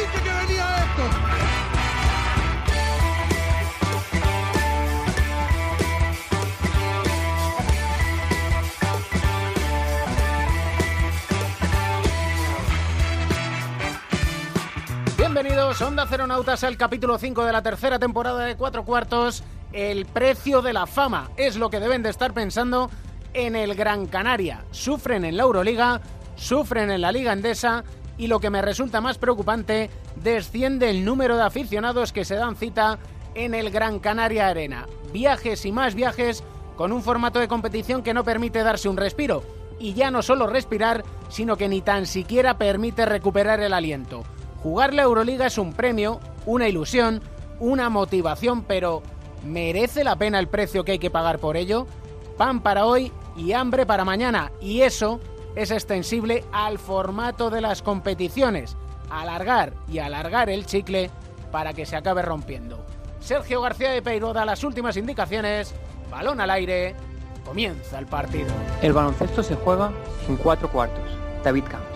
Dije que venía esto. Bienvenidos, Onda Ceronautas, al capítulo 5 de la tercera temporada de Cuatro Cuartos. El precio de la fama es lo que deben de estar pensando en el Gran Canaria. Sufren en la Euroliga, sufren en la Liga Endesa y lo que me resulta más preocupante, desciende el número de aficionados que se dan cita en el Gran Canaria Arena. Viajes y más viajes con un formato de competición que no permite darse un respiro. Y ya no solo respirar, sino que ni tan siquiera permite recuperar el aliento. Jugar la Euroliga es un premio, una ilusión, una motivación, pero ¿merece la pena el precio que hay que pagar por ello? Pan para hoy y hambre para mañana. Y eso es extensible al formato de las competiciones. Alargar y alargar el chicle para que se acabe rompiendo. Sergio García de Peiro da las últimas indicaciones. Balón al aire. Comienza el partido. El baloncesto se juega en cuatro cuartos. David Camps.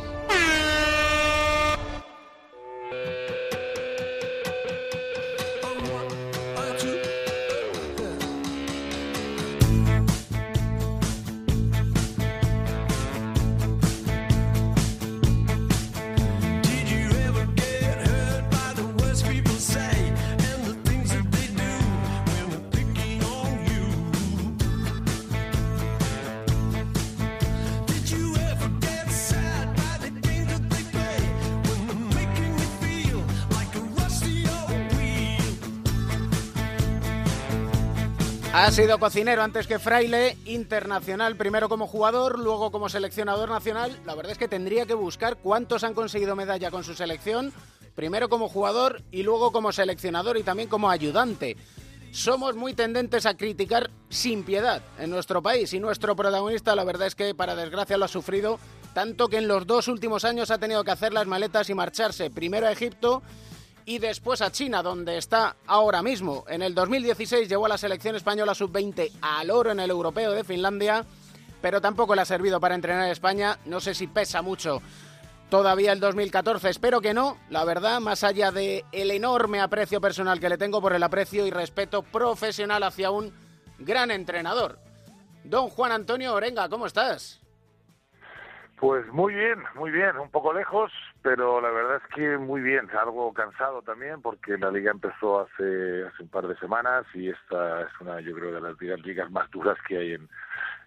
Ha sido cocinero antes que fraile, internacional primero como jugador, luego como seleccionador nacional. La verdad es que tendría que buscar cuántos han conseguido medalla con su selección, primero como jugador y luego como seleccionador y también como ayudante. Somos muy tendentes a criticar sin piedad en nuestro país y nuestro protagonista la verdad es que para desgracia lo ha sufrido, tanto que en los dos últimos años ha tenido que hacer las maletas y marcharse primero a Egipto y después a China, donde está ahora mismo. En el 2016 llevó a la selección española sub-20 al oro en el europeo de Finlandia, pero tampoco le ha servido para entrenar a España. No sé si pesa mucho todavía el 2014, espero que no, la verdad, más allá de el enorme aprecio personal que le tengo por el aprecio y respeto profesional hacia un gran entrenador. Don Juan Antonio Orenga, ¿cómo estás? Pues muy bien, muy bien, un poco lejos, pero la verdad es que muy bien, algo cansado también porque la liga empezó hace, hace un par de semanas y esta es una, yo creo, de las ligas más duras que hay en,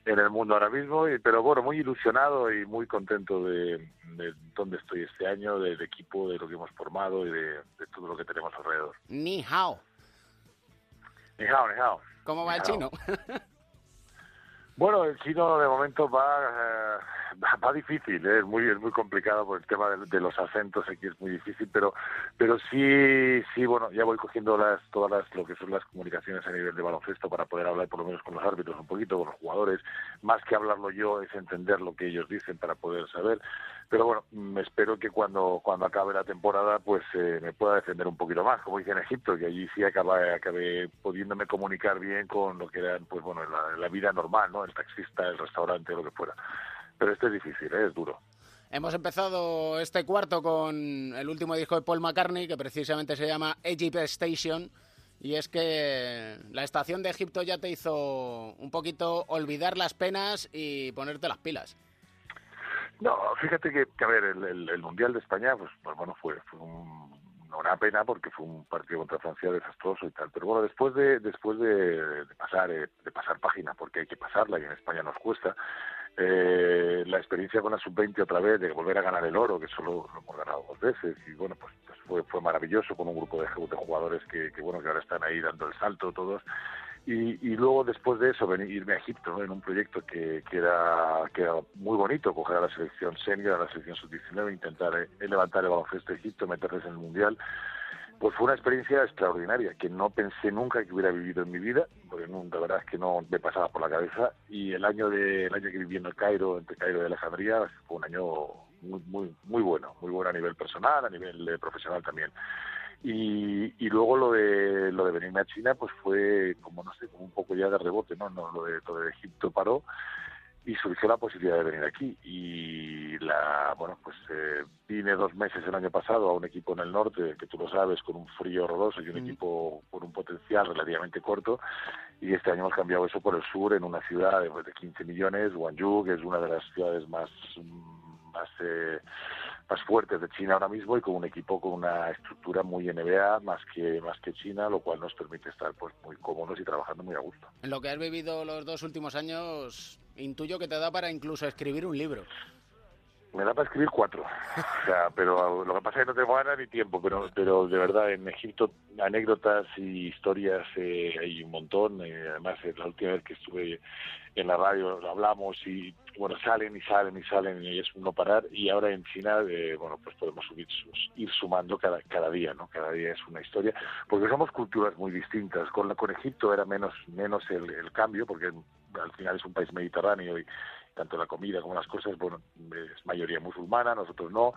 en el mundo ahora mismo, y, pero bueno, muy ilusionado y muy contento de, de dónde estoy este año, del equipo, de lo que hemos formado y de, de todo lo que tenemos alrededor. Ni hao. Ni hao, ni hao. ¿Cómo va Ni el hao. chino? Bueno, el chino de momento va, eh, va, difícil, ¿eh? es muy es muy complicado por el tema de, de los acentos aquí es muy difícil, pero pero sí sí bueno ya voy cogiendo las todas las lo que son las comunicaciones a nivel de baloncesto para poder hablar por lo menos con los árbitros un poquito con los jugadores, más que hablarlo yo es entender lo que ellos dicen para poder saber, pero bueno me espero que cuando cuando acabe la temporada pues eh, me pueda defender un poquito más como hice en Egipto que allí sí acabé, acabé pudiéndome comunicar bien con lo que era pues bueno la, la vida normal no el taxista el restaurante lo que fuera pero este es difícil ¿eh? es duro Hemos empezado este cuarto con el último disco de Paul McCartney, que precisamente se llama Egypt Station. Y es que la estación de Egipto ya te hizo un poquito olvidar las penas y ponerte las pilas. No, fíjate que, a ver, el, el, el Mundial de España, pues, pues bueno, fue, fue un- una pena porque fue un partido contra Francia desastroso y tal. Pero bueno, después de después de, de pasar eh, de pasar página, porque hay que pasarla y en España nos cuesta, eh, la experiencia con la sub-20 otra vez, de volver a ganar el oro, que solo lo hemos ganado dos veces, y bueno, pues, pues fue, fue maravilloso con un grupo de, de jugadores que, que, bueno, que ahora están ahí dando el salto todos. Y, luego después de eso venir, irme a Egipto en un proyecto que, que, era, que era muy bonito, coger a la selección senior, a la selección sub-19, intentar eh, levantar el baloncesto de Egipto, meterles en el Mundial. Pues fue una experiencia extraordinaria que no pensé nunca que hubiera vivido en mi vida, porque no, la verdad es que no me pasaba por la cabeza. Y el año de el año que viví en el Cairo, entre Cairo y Alejandría, fue un año muy muy muy bueno, muy bueno a nivel personal, a nivel eh, profesional también. Y, y luego lo de lo de venirme a China, pues fue como no sé, como un poco ya de rebote, no, no, lo de todo de Egipto paró y surgió la posibilidad de venir aquí. Y la bueno pues eh, vine dos meses el año pasado a un equipo en el norte que tú lo sabes con un frío horroroso y un mm. equipo con un potencial relativamente corto. Y este año hemos cambiado eso por el sur en una ciudad de, de 15 millones Guangzhou que es una de las ciudades más más eh, más fuertes de China ahora mismo y con un equipo con una estructura muy NBA más que más que China, lo cual nos permite estar pues muy cómodos y trabajando muy a gusto. En lo que has vivido los dos últimos años, intuyo que te da para incluso escribir un libro. Me da para escribir cuatro, o sea, pero lo que pasa es que no tengo ganas ni tiempo, pero pero de verdad en Egipto anécdotas y historias eh, hay un montón, eh, además la última vez que estuve en la radio hablamos y bueno salen y salen y salen y es uno parar. Y ahora en China eh, bueno pues podemos subir, ir sumando cada cada día no cada día es una historia porque somos culturas muy distintas. Con con Egipto era menos menos el, el cambio porque al final es un país mediterráneo y tanto la comida como las cosas, bueno, es mayoría musulmana, nosotros no,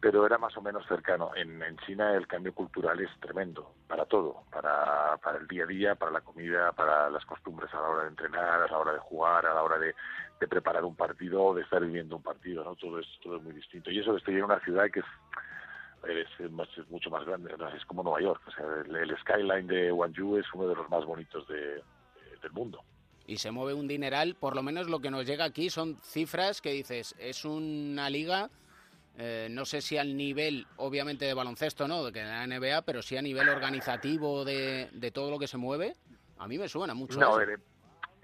pero era más o menos cercano. En, China el cambio cultural es tremendo, para todo, para, para el día a día, para la comida, para las costumbres a la hora de entrenar, a la hora de jugar, a la hora de, de preparar un partido, de estar viviendo un partido, ¿no? Todo es, todo es muy distinto. Y eso que estoy en una ciudad que es es, mucho más grande, es como Nueva York. O sea, el, skyline de Guangzhou es uno de los más bonitos de, del mundo y se mueve un dineral, por lo menos lo que nos llega aquí son cifras que dices, es una liga, eh, no sé si al nivel, obviamente, de baloncesto, ¿no? De la NBA, pero sí a nivel organizativo de, de todo lo que se mueve, a mí me suena mucho. No,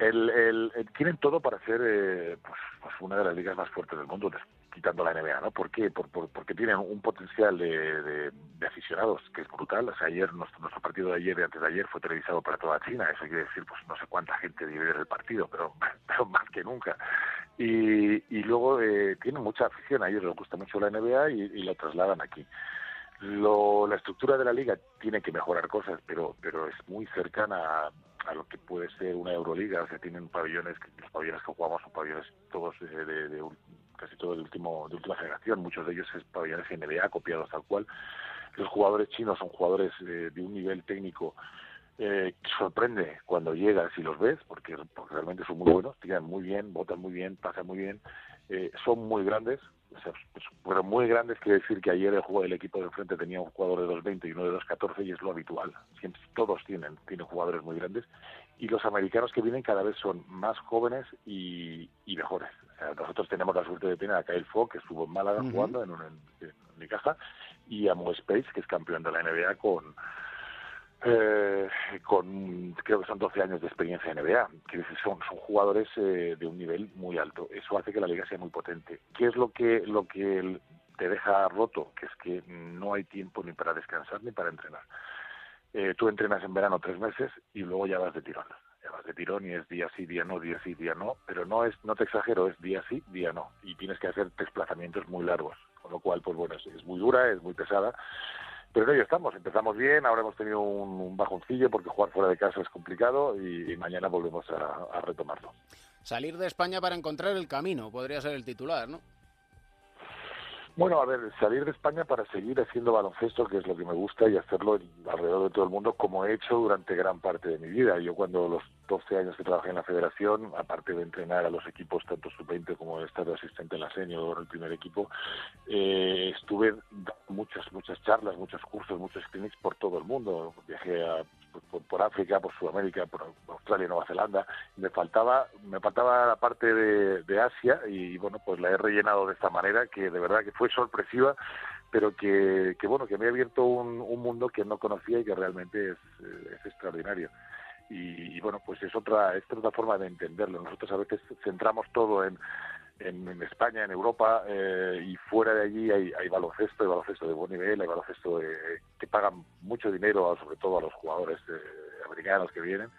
el, el, tienen todo para ser eh, pues, pues, una de las ligas más fuertes del mundo quitando la NBA, ¿no? ¿Por qué? Por, porque tienen un potencial de, aficionados que es brutal. O sea, ayer, nuestro, nuestro, partido de ayer y antes de ayer fue televisado para toda China. Eso quiere decir, pues no sé cuánta gente vive ver el partido, pero, pero más que nunca. Y, y luego eh, tienen mucha afición. A ellos les gusta mucho la NBA y, y la trasladan aquí. Lo, la estructura de la liga tiene que mejorar cosas, pero, pero es muy cercana a, lo que puede ser una Euroliga. O sea, tienen pabellones, los pabellones que jugamos son pabellones todos de, de, de, casi todo de, último, de última generación, muchos de ellos es pabellones NBA copiados tal cual. Los jugadores chinos son jugadores eh, de un nivel técnico eh, que sorprende cuando llegas y los ves, porque, realmente son muy buenos, tiran muy bien, botan muy bien, pasan muy bien, eh, son muy grandes, o sea, pues, pero muy grandes quiere decir que ayer el, juego, el equipo de enfrente tenía un jugador de 2.20 y uno de 2.14 y es lo habitual. Siempre, todos tienen, tienen jugadores muy grandes y los americanos que vienen cada vez son más jóvenes y, y mejores. nosotros tenemos la suerte de tener a Kyle Fogg, que estuvo en Málaga jugando en, un, en, mi casa, y a Mo Space, que es campeón de la NBA con, eh, con creo que son 12 años de experiencia en NBA, que son, son jugadores eh, de un nivel muy alto. Eso hace que la liga sea muy potente. ¿Qué es lo que, lo que te deja roto? Que es que no hay tiempo ni para descansar ni para entrenar. Eh, tú entrenas en verano tres meses y luego ya vas de tirón. Ya vas de tirón y es día sí, día no, día sí, día no, pero no es, no te exagero, es día sí, día no. Y tienes que hacer desplazamientos muy largos, con lo cual, pues bueno, es, muy dura, es muy pesada. Pero en ello estamos, empezamos bien, ahora hemos tenido un, bajoncillo porque jugar fuera de casa es complicado y, y mañana volvemos a, a retomarlo. Salir de España para encontrar el camino, podría ser el titular, ¿no? Bueno, a ver, salir de España para seguir haciendo baloncesto, que es lo que me gusta, y hacerlo alrededor de todo el mundo, como he hecho durante gran parte de mi vida. Yo cuando los 12 años que trabajé en la federación, aparte de entrenar a los equipos, tanto sub-20 como de estar asistente en la senior, el primer equipo, eh, estuve muchas, muchas charlas, muchos cursos, muchos clinics por todo el mundo. Viajé a por, África, por Sudamérica, por Australia, Nueva Zelanda. Me faltaba, me faltaba la parte de, de Asia y bueno, pues la he rellenado de esta manera que de verdad que fue sorpresiva, pero que, que bueno, que me ha abierto un, un mundo que no conocía y que realmente es, es extraordinario. Y, y, bueno, pues es otra, es otra forma de entenderlo. Nosotros a veces centramos todo en, en, en España, en Europa eh, y fuera de allí hay, hay baloncesto, hay baloncesto de buen nivel, hay baloncesto de, que pagan mucho dinero, sobre todo a los jugadores eh, americanos que vienen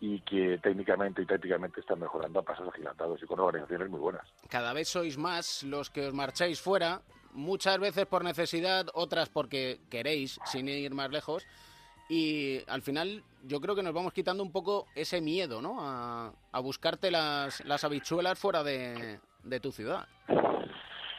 y que técnicamente y tácticamente están mejorando a pasos agigantados y con organizaciones muy buenas. Cada vez sois más los que os marcháis fuera, muchas veces por necesidad, otras porque queréis, sin ir más lejos. Y al final yo creo que nos vamos quitando un poco ese miedo, ¿no? A, a buscarte las, las habichuelas fuera de, de tu ciudad.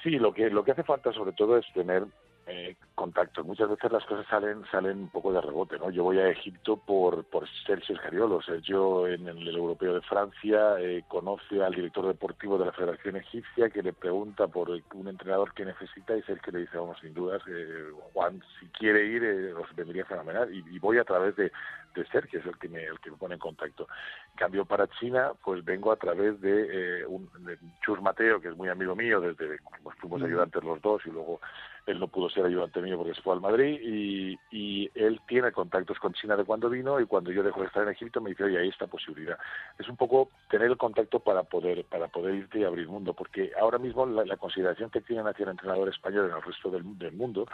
Sí, lo que, lo que hace falta sobre todo es tener eh, contacto. Muchas veces las cosas salen salen un poco de rebote, ¿no? Yo voy a Egipto por, por Sergio Escariolo. Sergio, en el Europeo de Francia, eh, conoce al director deportivo de la Federación Egipcia que le pregunta por un entrenador que necesita y es el que le dice, vamos, sin dudas, eh, Juan, si quiere ir, eh, os vendría fenomenal. Y, y, voy a través de, de Sergio, es el que, me, el que me pone en contacto. En cambio, para China, pues vengo a través de, eh, un, de Chus Mateo, que es muy amigo mío, desde pues, fuimos ayudantes los dos y luego él no pudo ser ayudante mío porque se fue al Madrid y, y, él tiene contactos con China de cuando vino y cuando yo dejo de estar en Egipto me dice, oye, hay esta posibilidad. Es un poco tener el contacto para poder para poder irte y abrir mundo, porque ahora mismo la, consideración que tienen hacia el entrenador español en el resto del, del mundo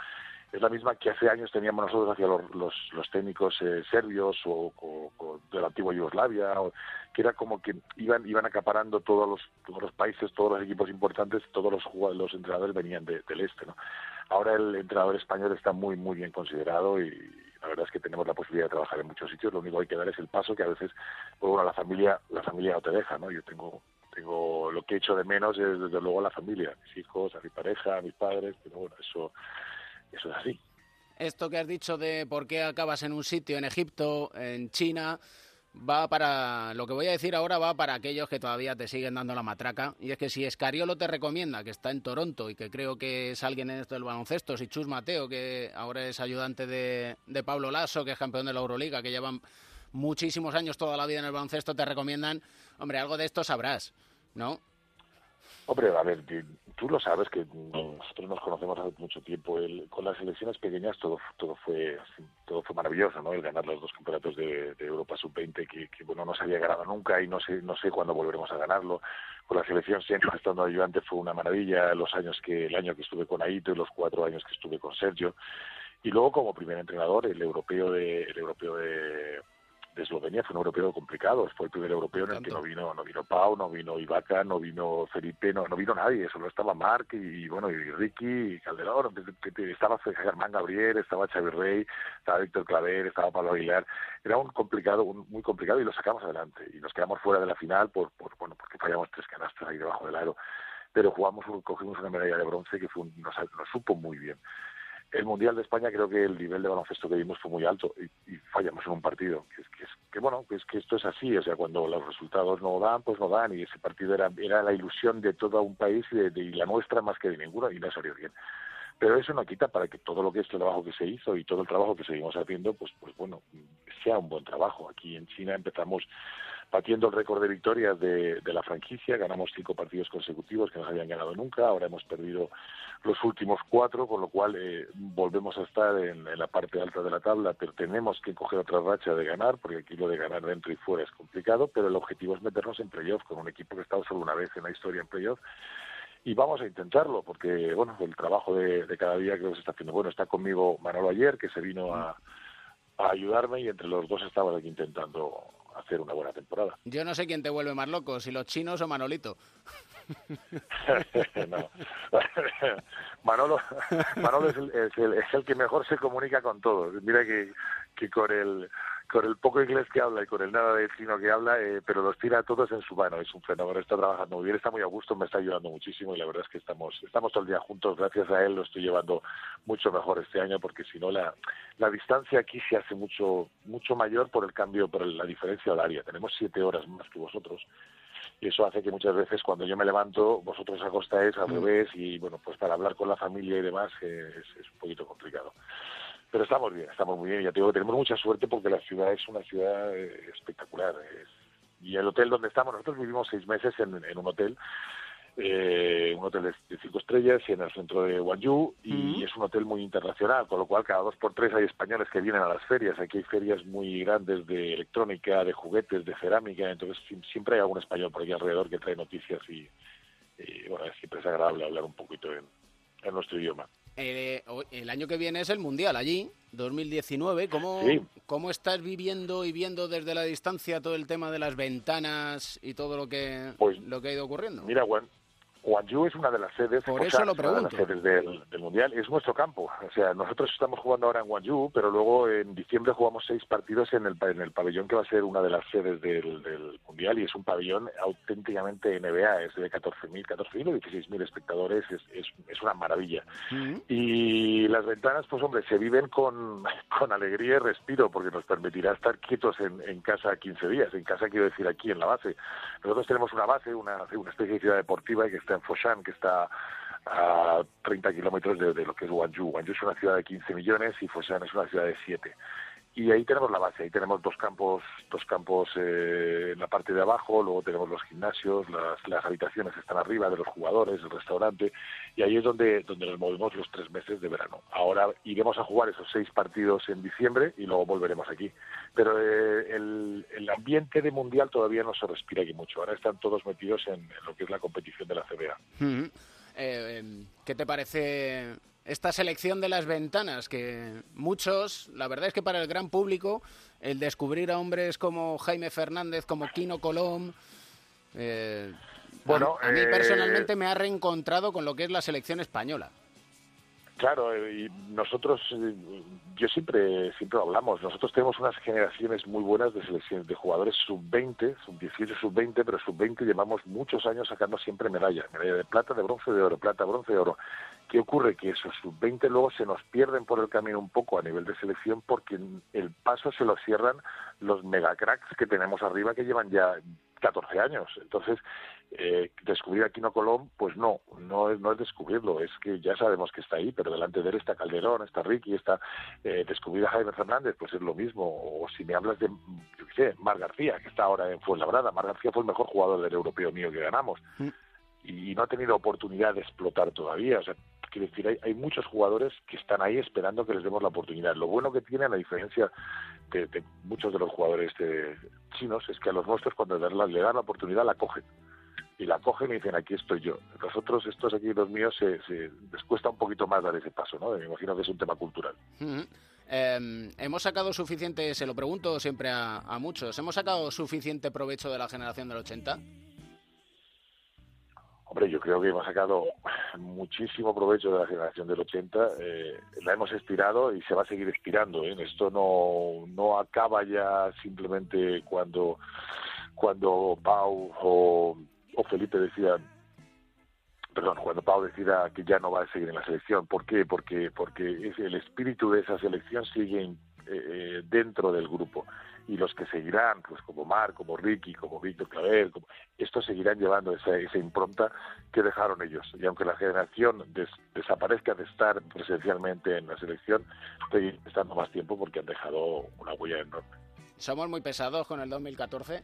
es la misma que hace años teníamos nosotros hacia los técnicos eh, serbios o, o, o, de la antigua Yugoslavia, o, que era como que iban iban acaparando todos los, todos los países, todos los equipos importantes, todos los, los entrenadores venían de, del este. ¿no? Ahora el entrenador español está muy, muy bien considerado y la verdad es que tenemos la posibilidad de trabajar en muchos sitios. Lo único que hay que dar es el paso que a veces, pues bueno, la familia, la familia no te deja, ¿no? Yo tengo tengo lo que he hecho de menos es desde luego la familia, mis hijos, a mi pareja, a mis padres, pero bueno, eso eso es así. Esto que has dicho de por qué acabas en un sitio en Egipto, en China, va para lo que voy a decir ahora va para aquellos que todavía te siguen dando la matraca. Y es que si Escariolo te recomienda que está en Toronto y que creo que es alguien en esto del baloncesto si Chus Mateo que ahora es ayudante de, de Pablo Lasso que es campeón de la Euroliga que llevan muchísimos años toda la vida en el baloncesto te recomiendan hombre algo de esto sabrás no Hombre, a ver, tú lo sabes que nosotros nos conocemos hace mucho tiempo. El, con las selecciones pequeñas todo todo fue todo fue maravilloso, ¿no? El ganar los dos campeonatos de, de Europa sub-20 que, que, bueno no se había ganado nunca y no sé no sé cuándo volveremos a ganarlo. Con la selección siempre estando ayudante fue una maravilla. Los años que el año que estuve con Aito y los cuatro años que estuve con Sergio y luego como primer entrenador el europeo de el europeo de de Eslovenia fue un europeo complicado, fue el primer europeo en el que no vino, no vino Pau, no vino Ibaka, no vino Felipe, no, no vino nadie, solo estaba Marc y, y bueno, y Ricky y Calderón, estaba Germán Gabriel, estaba Xavi Rey, estaba Víctor Claver, estaba Pablo Aguilar, era un complicado, un, muy complicado y lo sacamos adelante. Y nos quedamos fuera de la final por, por bueno, porque fallamos tres canastas ahí debajo del aro, pero jugamos, cogimos una medalla de bronce que fue un, nos, nos supo muy bien el Mundial de España creo que el nivel de baloncesto que vimos fue muy alto y, y fallamos en un partido. Que, que, que bueno, que es que esto es así, o sea, cuando los resultados no dan, pues no dan y ese partido era, era la ilusión de todo un país y, de, de, y la nuestra más que de ninguno y no salió bien. Pero eso no quita para que todo lo que es el trabajo que se hizo y todo el trabajo que seguimos haciendo, pues, pues bueno, sea un buen trabajo. Aquí en China empezamos batiendo el récord de victorias de, la franquicia, ganamos cinco partidos consecutivos que no habían ganado nunca, ahora hemos perdido los últimos cuatro, con lo cual eh, volvemos a estar en, la parte alta de la tabla, pero tenemos que coger otra racha de ganar, porque aquí lo de ganar dentro y fuera es complicado, pero el objetivo es meternos en playoff con un equipo que ha estado solo una vez en la historia en playoff y vamos a intentarlo porque bueno el trabajo de, de, cada día que se está haciendo bueno. Está conmigo Manolo ayer que se vino a, a ayudarme y entre los dos estamos aquí intentando hacer una buena temporada yo no sé quién te vuelve más loco si los chinos o Manolito no. Manolo, Manolo es el, es, el, es el que mejor se comunica con todos. Mira que, que con el con el poco inglés que habla y con el nada de chino que habla, eh, pero los tira a todos en su mano. Es un fenómeno, está trabajando muy bien, está muy a gusto, me está ayudando muchísimo y la verdad es que estamos estamos todo el día juntos. Gracias a él lo estoy llevando mucho mejor este año porque si no la, la distancia aquí se hace mucho mucho mayor por el cambio, por la diferencia horaria. Tenemos siete horas más que vosotros y eso hace que muchas veces cuando yo me levanto vosotros acostáis al mm. revés y bueno pues para hablar con la familia y demás eh, es, es un poquito complicado pero estamos bien, estamos muy bien. Ya te digo, tenemos mucha suerte porque la ciudad es una ciudad eh, espectacular. Es, y el hotel donde estamos, nosotros vivimos seis meses en, en un hotel, eh, un hotel de, de, cinco estrellas y en el centro de Guangzhou y uh -huh. es un hotel muy internacional, con lo cual cada dos por tres hay españoles que vienen a las ferias. Aquí hay ferias muy grandes de electrónica, de juguetes, de cerámica, entonces siempre hay algún español por aquí alrededor que trae noticias y, y bueno, siempre es agradable hablar un poquito en, en nuestro idioma. Eh, el año que viene es el Mundial allí, 2019. ¿Cómo, Sí. ¿Cómo estás viviendo y viendo desde la distancia todo el tema de las ventanas y todo lo que, Pues, lo que ha ido ocurriendo? Mira, Guan- Guangzhou es una de las sedes, Por o eso sea, lo es una de las pregunto. sedes del, del Mundial, es nuestro campo. O sea, nosotros estamos jugando ahora en Guangzhou, pero luego en diciembre jugamos seis partidos en el, en el pabellón que va a ser una de las sedes del, del Mundial y es un pabellón auténticamente NBA, es de 14.000, 14.000 o 16.000 espectadores, es, es, es una maravilla. Y las ventanas, pues hombre, se viven con, con alegría y respiro, porque nos permitirá estar quietos en, en casa 15 días. En casa quiero decir aquí en la base. Nosotros tenemos una base, una, una especie de ciudad deportiva que está en Foshan, que está a 30 kilómetros de, de lo que es Guangzhou. Guangzhou es una ciudad de 15 millones y Foshan es una ciudad de 7 y ahí tenemos la base, ahí tenemos dos campos, dos campos eh, en la parte de abajo, luego tenemos los gimnasios, las, las habitaciones están arriba de los jugadores, el restaurante, y ahí es donde, donde nos movemos los tres meses de verano. Ahora iremos a jugar esos seis partidos en diciembre y luego volveremos aquí. Pero eh, el, el ambiente de mundial todavía no se respira aquí mucho. Ahora están todos metidos en, lo que es la competición de la CBA. Mm. Eh, em, ¿Qué te parece esta selección de las ventanas? Que muchos, la verdad es que para el gran público, el descubrir a hombres como Jaime Fernández, como Kino Colom, eh, Bueno, a, a mí eh, personalmente me ha reencontrado con lo que es la selección española. Claro, eh, y nosotros, eh, yo siempre siempre hablamos, nosotros tenemos unas generaciones muy buenas de selecciones de jugadores sub-20, sub-18, sub-20, pero sub-20 llevamos muchos años sacando siempre medalla, medalla de plata, de bronce, de oro, plata, bronce, de oro. ¿Qué ocurre? Que esos sub-20 luego se nos pierden por el camino un poco a nivel de selección porque el paso se lo cierran los megacracks que tenemos arriba que llevan ya 14 años. Entonces, eh, descubrir a Kino Colón, pues no, no es, no es descubrirlo, es que ya sabemos que está ahí, pero delante de él está Calderón, está Ricky, está eh, descubrir a Jaime Fernández, pues es lo mismo. O si me hablas de, yo qué sé, Mar García, que está ahora en Fuenlabrada, Mar García fue el mejor jugador del europeo mío que ganamos. Y no ha tenido oportunidad de explotar todavía. O sea, quiero decir, hay, muchos jugadores que están ahí esperando que les demos la oportunidad. Lo bueno que tienen, a diferencia de, muchos de los jugadores chinos, es que a los nuestros cuando le dan- la oportunidad la cogen y la cogen y dicen aquí estoy yo. Nosotros, estos aquí, los míos, se, les cuesta un poquito más dar ese paso, ¿no? Me imagino que es un tema cultural. Eh, hemos sacado suficiente, se lo pregunto siempre a muchos, ¿hemos sacado suficiente provecho de la generación del 80? Hombre, yo creo que hemos sacado muchísimo provecho de la generación del 80, eh, la hemos estirado y se va a seguir estirando. ¿eh? Esto no, no acaba ya simplemente cuando, cuando Pau o, o Felipe decidan perdón, cuando Pau decida que ya no va a seguir en la selección. ¿Por qué? Porque, porque es el espíritu de esa selección sigue eh, eh, dentro del grupo. Y los que seguirán, pues como Mar, como Ricky, como Víctor Claver, como, estos seguirán llevando esa, esa impronta que dejaron ellos. Y aunque la generación des- desaparezca de estar presencialmente en la selección, seguirán estando más tiempo porque han dejado una huella enorme. ¿Somos muy pesados con el 2014?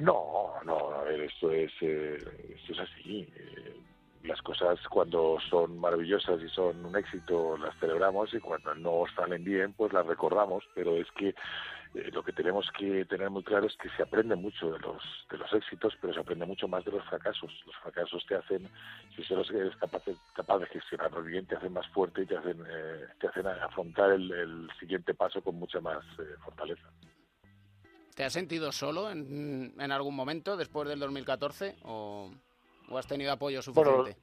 No, no, a ver, esto es, eh, esto es así. Eh, las cosas cuando son maravillosas y son un éxito las celebramos y cuando no salen bien pues las recordamos, pero es que eh, lo que tenemos que tener muy claro es que se aprende mucho de los de los éxitos, pero se aprende mucho más de los fracasos. Los fracasos te hacen, si solo eres capaz de, capaz de gestionarlos bien, te hacen más fuerte y te hacen eh, te hacen afrontar el, el siguiente paso con mucha más eh, fortaleza. ¿Te has sentido solo en, en algún momento después del 2014 o, o has tenido apoyo suficiente?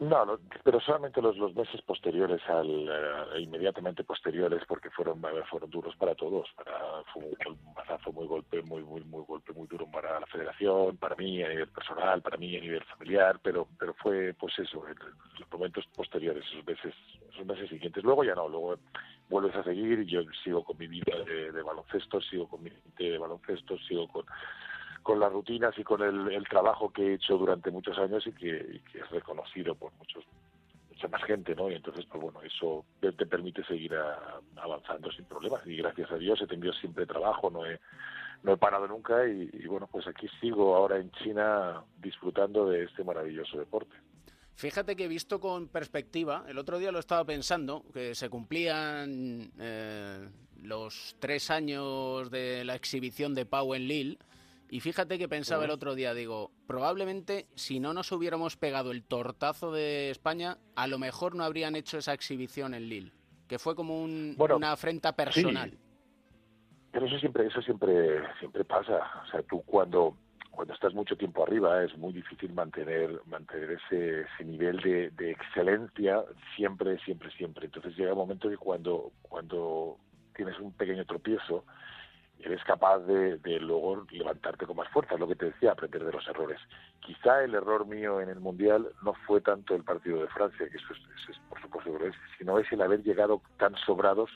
No, no, pero solamente los, los meses posteriores al eh, inmediatamente posteriores porque fueron fueron duros para todos para fue un, mazazo muy golpe muy muy muy golpe muy duro para la Federación para mí a nivel personal para mí a nivel familiar pero pero fue pues eso los momentos posteriores esos meses esos meses siguientes luego ya no luego vuelves a seguir yo sigo con mi vida de, de baloncesto sigo con mi gente de baloncesto sigo con con las rutinas y con el, trabajo que he hecho durante muchos años y que, es reconocido por muchos mucha más gente, ¿no? Y entonces, pues bueno, eso te, te permite seguir a- avanzando sin problemas. Y gracias a Dios he tenido siempre trabajo, no he, no he parado nunca y, y bueno, pues aquí sigo ahora en China disfrutando de este maravilloso deporte. Fíjate que he visto con perspectiva, el otro día lo estaba pensando, que se cumplían eh, los tres años de la exhibición de Pau en Lille Y fíjate que pensaba el otro día, digo, probablemente si no nos hubiéramos pegado el tortazo de España, a lo mejor no habrían hecho esa exhibición en Lille, que fue como un- Bueno, una afrenta personal. Pero eso siempre, eso siempre, siempre pasa. O sea, tú cuando, cuando estás mucho tiempo arriba es muy difícil mantener, mantener ese, ese nivel de, de excelencia siempre, siempre, siempre. Entonces llega un momento que cuando, cuando tienes un pequeño tropiezo, eres capaz de, de luego levantarte con más fuerza, lo que te decía, aprender de los errores. Quizá el error mío en el Mundial no fue tanto el partido de Francia, que eso es, por supuesto es, sino es el haber llegado tan sobrados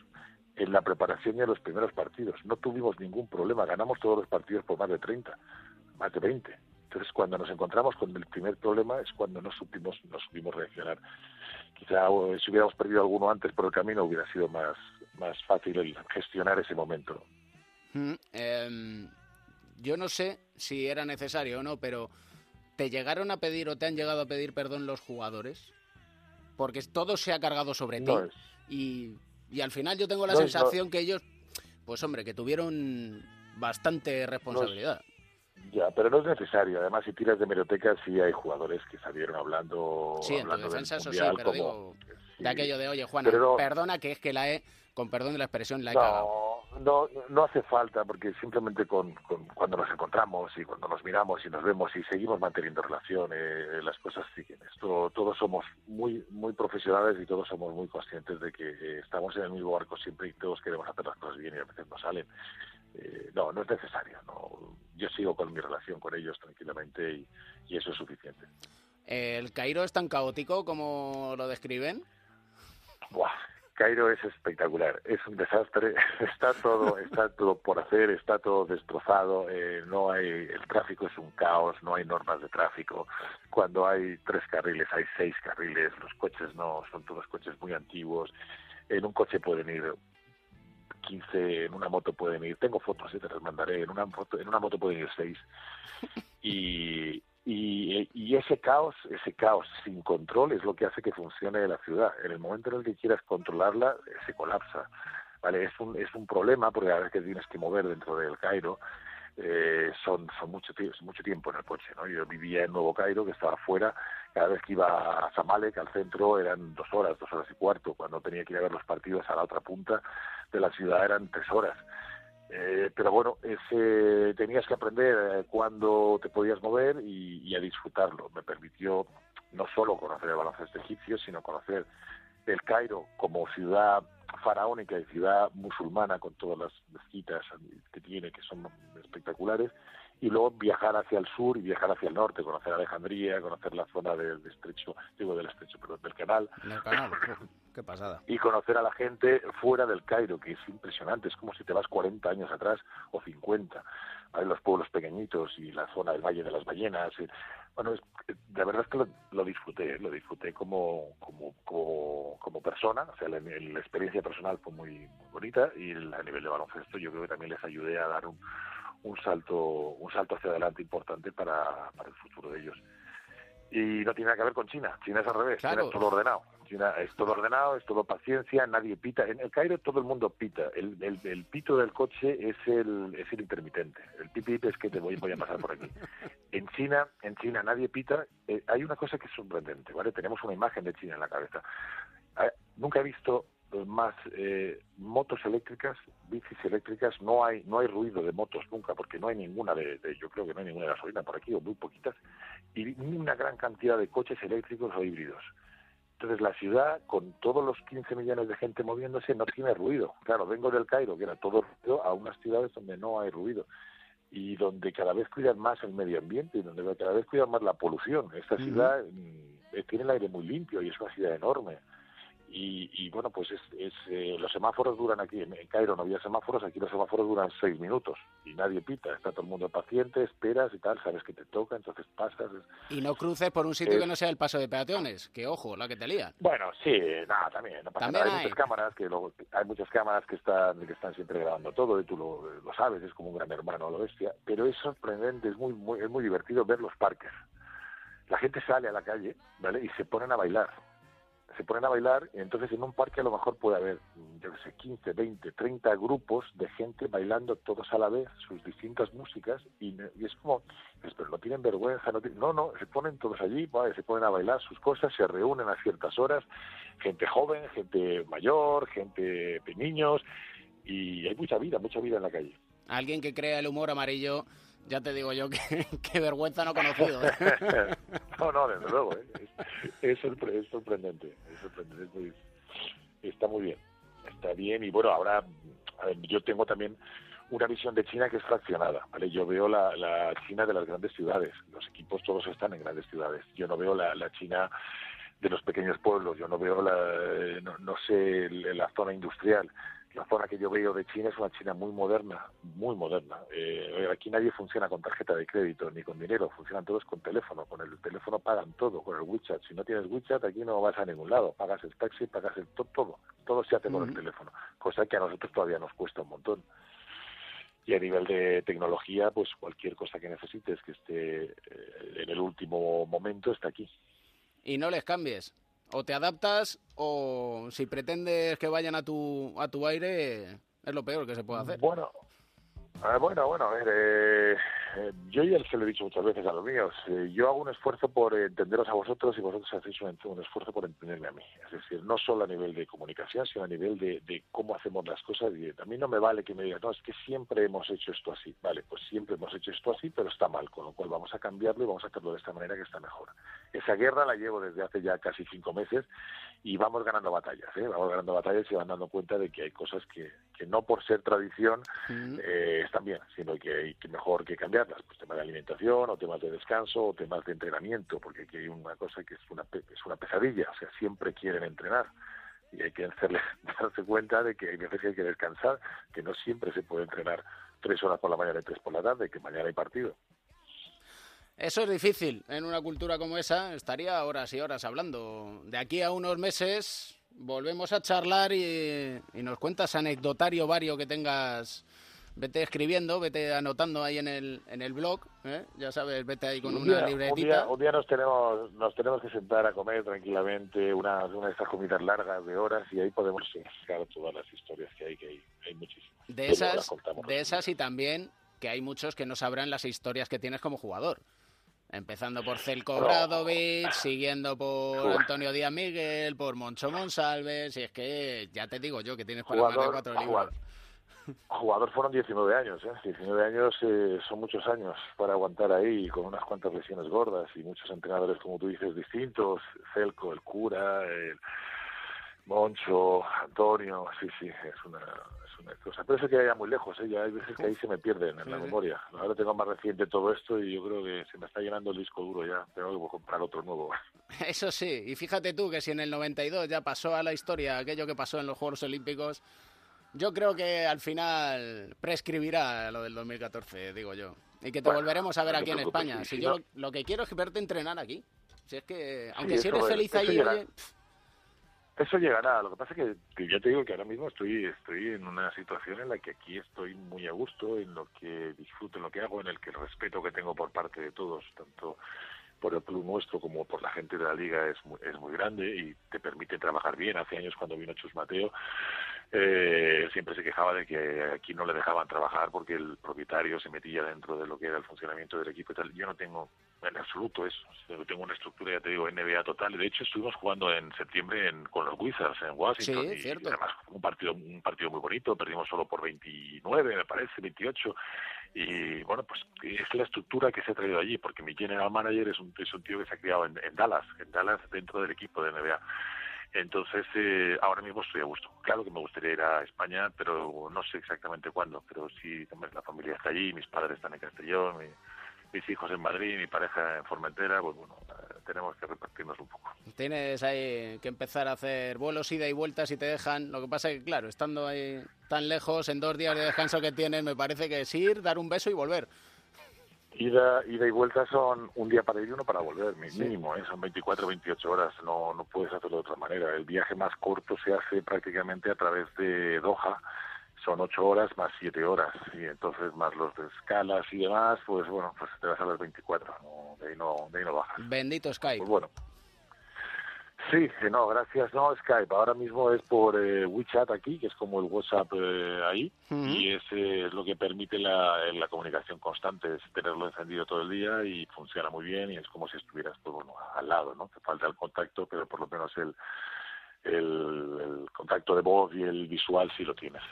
en la preparación y en los primeros partidos. No tuvimos ningún problema, ganamos todos los partidos por más de 30, más de 20. Entonces, cuando nos encontramos con el primer problema es cuando no supimos, no supimos reaccionar. Quizá si hubiéramos perdido alguno antes por el camino hubiera sido más, más fácil el gestionar ese momento. Mm, em, yo no sé si era necesario o no, pero ¿te llegaron a pedir o te han llegado a pedir perdón los jugadores? Porque todo se ha cargado sobre ti. No Y, y al final yo tengo la No sensación que ellos, pues hombre, que tuvieron bastante responsabilidad. Ya, pero no es necesario. Además, si tiras de meroteca, sí hay jugadores que salieron hablando, sí, en tu hablando del defensa eso sí, pero como- digo, sí. de aquello de, oye, Juana, no- perdona que es que la he, con perdón de la expresión, la he cagado. No, no, no hace falta, porque simplemente con, con- cuando nos encontramos y cuando nos miramos y nos vemos y seguimos manteniendo relación, eh, las cosas siguen. Esto, todos somos muy muy profesionales y todos somos muy conscientes de que eh, estamos en el mismo barco siempre y todos queremos hacer las cosas bien y a veces no salen. Eh, no, no es necesario. No. Yo sigo con mi relación con ellos tranquilamente y, y eso es suficiente. ¿El Cairo es tan caótico como lo describen? Buah, Cairo es espectacular, es un desastre, está todo, está todo por hacer, está todo destrozado, eh, no hay, el tráfico es un caos, no hay normas de tráfico, cuando hay tres carriles hay seis carriles, los coches no, son todos coches muy antiguos, en un coche pueden ir 15, en una moto pueden ir, tengo fotos, eh, te las mandaré, en una, foto, en una moto pueden ir seis, y, y, y ese caos, ese caos sin control es lo que hace que funcione la ciudad. En el momento en el que quieras controlarla, se colapsa. ¿vale? Es un, es un problema porque a vez que tienes que mover dentro del Cairo, eh, son, son mucho, mucho tiempo en el coche. ¿no? Yo vivía en Nuevo Cairo, que estaba afuera, cada vez que iba a Zamalek, al centro, eran dos horas, dos horas y cuarto. Cuando tenía que ir a ver los partidos a la otra punta de la ciudad eran tres horas. Eh, pero bueno, ese, tenías que aprender eh, cuándo te podías mover y, y a disfrutarlo. Me permitió no solo conocer el baloncesto egipcio, sino conocer el Cairo como ciudad faraónica y ciudad musulmana con todas las mezquitas que tiene, que son espectaculares, y luego viajar hacia el sur y viajar hacia el norte, conocer Alejandría, conocer la zona del estrecho, digo del estrecho, perdón, del canal, el canal. Uf, qué pasada. y conocer a la gente fuera del Cairo, que es impresionante, es como si te vas 40 años atrás o 50, hay los pueblos pequeñitos y la zona del Valle de las Ballenas. y- bueno, es- de verdad es que lo, lo disfruté, lo disfruté como, como, como, como persona, o sea, la, la experiencia personal fue muy, muy bonita y el- a nivel de baloncesto yo creo que también les ayudé a dar un, un salto un salto hacia adelante importante para, para el futuro de ellos. Y no tiene nada que ver con China. China es al revés. Claro. China es todo ordenado. Es todo ordenado, es todo paciencia, nadie pita. En el Cairo todo el mundo pita. El, el, pito del coche es el, es el intermitente. El pip pip es que te voy, a pasar por aquí. En China, en China nadie pita. Eh, hay una cosa que es sorprendente, ¿vale? Tenemos una imagen de China en la cabeza. Eh, nunca he visto más eh, motos eléctricas, bicis eléctricas, no hay no hay ruido de motos nunca, porque no hay ninguna de, yo creo que no hay ninguna de gasolina por aquí, o muy poquitas, y una gran cantidad de coches eléctricos o híbridos. Entonces la ciudad, con todos los 15 millones de gente moviéndose, no tiene ruido. Claro, vengo del Cairo, que era todo ruido, a unas ciudades donde no hay ruido y donde cada vez cuidan más el medio ambiente y donde cada vez cuidan más la polución. Esta ciudad mm, eh, tiene el aire muy limpio y es una ciudad enorme. Y, y bueno, pues es, es, eh, los semáforos duran aquí, en, en Cairo no había semáforos, aquí los semáforos duran seis minutos y nadie pita, está todo el mundo paciente, esperas y tal, sabes que te toca, entonces pasas. Y no cruces por un sitio que no sea el paso de peatones, que ojo, la que te lían. Bueno, sí, nada, también, no pasa También nada. Hay, hay. muchas cámaras que luego, hay muchas cámaras que están que están siempre grabando todo y tú lo, lo sabes, es como un gran hermano a lo bestia, pero es sorprendente, es muy, muy es muy divertido ver los parques. La gente sale a la calle, ¿vale? Y se ponen a bailar. Se ponen a bailar y entonces en un parque a lo mejor puede haber, yo qué sé, 15, 20, 30 grupos de gente bailando todos a la vez sus distintas músicas y, y es como, pues, pero no tienen vergüenza, no, tienen- no, no, se ponen todos allí, se ponen a bailar sus cosas, se reúnen a ciertas horas, gente joven, gente mayor, gente de niños y hay mucha vida, mucha vida en la calle. Alguien que crea el humor amarillo, ya te digo yo que, vergüenza no conocido. ¿eh? no, no, desde luego, ¿eh? es, es sorpre- es sorprendente, es sorprendente, está muy bien, está bien y bueno, ahora yo tengo también una visión de China que es fraccionada, ¿vale? Yo veo la, la China de las grandes ciudades, los equipos todos están en grandes ciudades, yo no veo la, la China de los pequeños pueblos, yo no veo la, eh, no, no sé, la zona industrial, la zona que yo veo de China es una China muy moderna, muy moderna. Eh, aquí nadie funciona con tarjeta de crédito ni con dinero, funcionan todos con teléfono. Con el teléfono pagan todo, con el WeChat. Si no tienes WeChat, aquí no vas a ningún lado. Pagas el taxi, pagas el to- todo. Todo se hace con el teléfono, cosa que a nosotros todavía nos cuesta un montón. Y a nivel de tecnología, pues cualquier cosa que necesites que esté eh, en el último momento está aquí. y no les cambies. O te adaptas o si pretendes que vayan a tu, a tu aire, es lo peor que se puede hacer. Ah, bueno, bueno, a ver, eh, eh, yo ya se lo he dicho muchas veces a los míos. eh, yo hago un esfuerzo por entenderos a vosotros y vosotros hacéis un, un esfuerzo por entenderme a mí. Es decir, no solo a nivel de comunicación, sino a nivel de, cómo hacemos las cosas. Y a mí no me vale que me digas, no, es que siempre hemos hecho esto así. Vale, pues siempre hemos hecho esto así, pero está mal, con lo cual vamos a cambiarlo y vamos a hacerlo de esta manera que está mejor. Esa guerra la llevo desde hace ya casi cinco meses y vamos ganando batallas, ¿eh? vamos ganando batallas y van dando cuenta de que hay cosas que, que no por ser tradición Mm. eh, están bien, sino que hay que mejor que cambiarlas, pues temas de alimentación o temas de descanso o temas de entrenamiento, porque aquí hay una cosa que es una es una pesadilla, o sea, siempre quieren entrenar y hay que hacerle darse cuenta de que hay veces que hay que descansar, que no siempre se puede entrenar tres horas por la mañana y tres por la tarde, que mañana hay partido. Eso es difícil. En una cultura como esa estaría horas y horas hablando. De aquí a unos meses volvemos a charlar y, y nos cuentas anecdotario vario que tengas. Vete escribiendo, vete anotando ahí en el, en el blog, ¿eh? ya sabes, vete ahí con un una día, libretita. Un día, un día nos tenemos nos tenemos que sentar a comer tranquilamente una, una de estas comidas largas de horas y ahí podemos sacar todas las historias que hay, que hay, hay muchísimas. De esas, de esas y también que hay muchos que no sabrán las historias que tienes como jugador. Empezando por Celko No. Bradovic, siguiendo por Jugador. Antonio Díaz Miguel, por Moncho Monsalves, y es que ya te digo yo que tienes para más de Jugador, cuatro libros. jugador, jugador fueron 19 años, ¿eh? 19 años eh, son muchos años para aguantar ahí con unas cuantas lesiones gordas y muchos entrenadores, como tú dices, distintos, Celco, el cura, el Moncho, Antonio, sí, sí, es una cosa. Pero eso que ya muy lejos, ¿eh? ya hay veces que ahí se me pierden en Sí, la sí. memoria. Ahora tengo más reciente todo esto y yo creo que se me está llenando el disco duro ya, tengo que comprar otro nuevo. Eso sí, y fíjate tú que si en el 92 ya pasó a la historia aquello que pasó en los Juegos Olímpicos, yo creo que al final prescribirá lo del 2014, digo yo. Y que te Bueno, volveremos a ver no aquí en España. Si si yo no- lo, lo que quiero es verte entrenar aquí. Si es que, aunque si eso eres es- feliz allí, llegará. oye, Eso llegará. Lo que pasa es que, que ya te digo que ahora mismo estoy estoy en una situación en la que aquí estoy muy a gusto, en lo que disfruto, en lo que hago, en el que el respeto que tengo por parte de todos, tanto por el club nuestro como por la gente de la liga es muy, es muy grande y te permite trabajar bien. Hace años cuando vino Chus Mateo eh, siempre se quejaba de que aquí no le dejaban trabajar porque el propietario se metía dentro de lo que era el funcionamiento del equipo y tal. Yo no tengo en absoluto eso. Tengo una estructura, ya te digo, NBA total. De hecho, estuvimos jugando en septiembre en- con los Wizards en Washington. Sí, y cierto. además un partido, un partido muy bonito. Perdimos solo por 29, me parece, 28. Y bueno, pues es la estructura que se ha traído allí, porque mi general manager es un, es un tío que se ha criado en, en Dallas, en Dallas dentro del equipo de NBA. Entonces, eh, ahora mismo estoy a gusto. Claro que me gustaría ir a España, pero no sé exactamente cuándo. Pero sí, la familia está allí, mis padres están en Castellón, mis hijos en Madrid, mi pareja en Formentera. Pues bueno, eh, tenemos que repartirnos un poco. tienes ahí que empezar a hacer vuelos ida y vueltas y te dejan. Lo que pasa es que, claro, estando ahí tan lejos, en dos días de descanso que tienes, me parece que es ir, dar un beso y volver. Ida, ida y vuelta son un día para ir y uno para volver, mínimo, ¿eh? son 24 28 horas, no, no puedes hacerlo de otra manera. El viaje más corto se hace prácticamente a través de Doha, son 8 horas más 7 horas, y entonces más los de escalas y demás, pues bueno, pues te vas a las 24, no, de, ahí no, de ahí no bajas. Bendito Skype. Pues bueno. Sí, eh, no, gracias. No, Skype. Ahora mismo es por eh, WeChat aquí, que es como el WhatsApp eh, ahí, y ese es lo que permite la, eh, la comunicación constante, es tenerlo encendido todo el día y funciona muy bien y es como si estuvieras, pues bueno, al lado, ¿no? Te falta el contacto, pero por lo menos el, el, el contacto de voz y el visual sí lo tienes.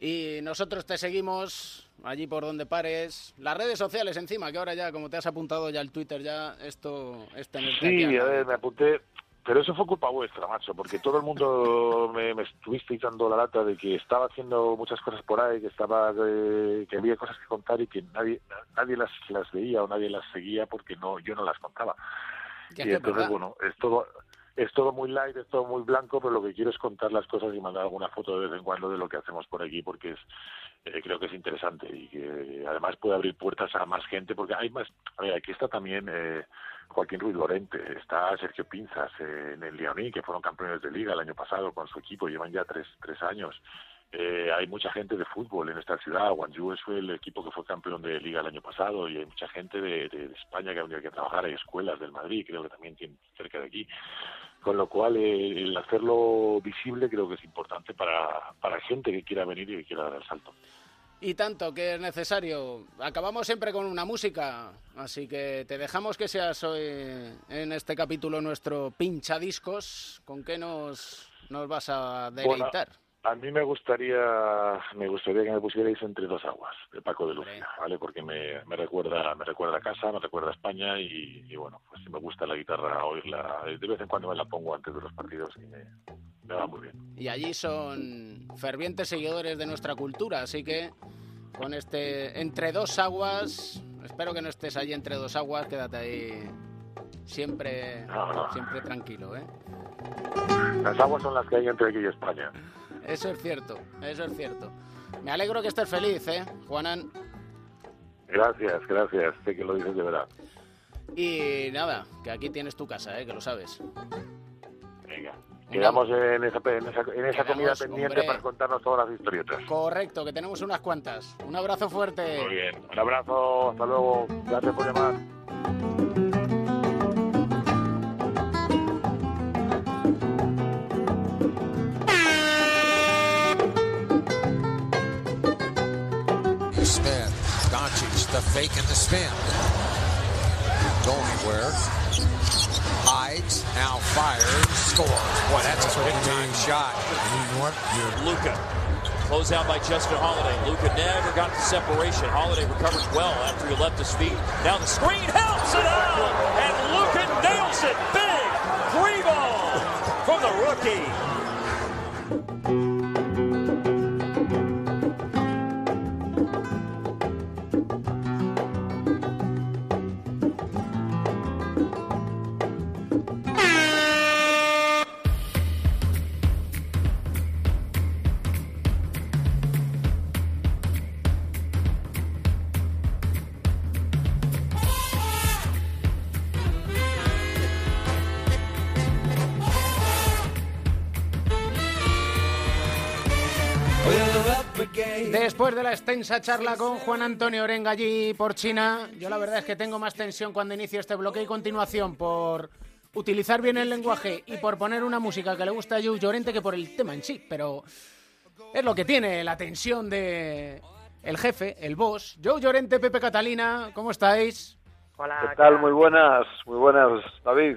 Y nosotros te seguimos allí por donde pares. Las redes sociales encima, que ahora ya, como te has apuntado ya el Twitter, ya esto es aquí Sí, al a ver, me apunté, pero eso fue culpa vuestra, macho, porque todo el mundo me, me estuvisteis dando la lata de que estaba haciendo muchas cosas por ahí, que estaba, eh, que había cosas que contar y que nadie, nadie las, las veía o nadie las seguía porque no, yo no las contaba. Y entonces, bueno, es todo, es todo muy light, es todo muy blanco, pero lo que quiero es contar las cosas y mandar alguna foto de vez en cuando de lo que hacemos por aquí, porque es, eh, creo que es interesante y que además puede abrir puertas a más gente, porque hay más, a ver, aquí está también eh, Joaquín Ruiz Lorente, está Sergio Pinzas eh, en el Leoní, que fueron campeones de liga el año pasado con su equipo, llevan ya tres, tres años. Eh, hay mucha gente de fútbol en esta ciudad. Guangzhou fue el equipo que fue campeón de liga el año pasado y hay mucha gente de, de- de España que ha venido aquí a trabajar. Hay escuelas del Madrid, creo que también tienen cerca de aquí. Con lo cual, eh, el hacerlo visible creo que es importante para, para gente que quiera venir y que quiera dar el salto. Y tanto que es necesario. Acabamos siempre con una música, así que te dejamos que seas hoy en este capítulo nuestro pinchadiscos. ¿Con qué nos, nos vas a deleitar? A mí me gustaría, me gustaría que me pusierais entre dos aguas de Paco de. Lucía, ¿vale? Porque me, me recuerda, me recuerda a casa, me recuerda a España y, y bueno, pues me gusta la guitarra oírla. De vez en cuando me la pongo antes de los partidos y me, me va muy bien. Y allí son fervientes seguidores de nuestra cultura, así que con este entre dos aguas, espero que no estés allí entre dos aguas, quédate ahí siempre, no. siempre tranquilo, ¿eh? Las aguas son las que hay entre aquí y España. Eso es cierto, eso es cierto. Me alegro que estés feliz, ¿eh, Juanan? Gracias, gracias. Sé que lo dices de verdad. Y nada, que aquí tienes tu casa, ¿eh? Que lo sabes. Venga. Quedamos en esa, en esa, en esa comida pendiente hombre. para contarnos todas las historietas. Correcto, que tenemos unas cuantas. Un abrazo fuerte. Muy bien. Un abrazo. Hasta luego. Gracias por llamar. The fake and the spin. Go anywhere. Hides, now fires, scores. Boy, that's a big time shot. You know what? You're Luca. Close out by Justin Holiday. Luca never got the separation. Holiday recovers well after he left his feet. Now the screen helps it out, and Luca nails it. Big three ball from the rookie. Después de la extensa charla con Juan Antonio Orenga allí por China, yo la verdad es que tengo más tensión cuando inicio este bloque y continuación por utilizar bien el lenguaje y por poner una música que le gusta a Joe Llorente que por el tema en sí, pero es lo que tiene la tensión de el jefe, el boss. Joe Llorente, Pepe Catalina, ¿cómo estáis? Hola. ¿Qué tal? Muy buenas, muy buenas, David.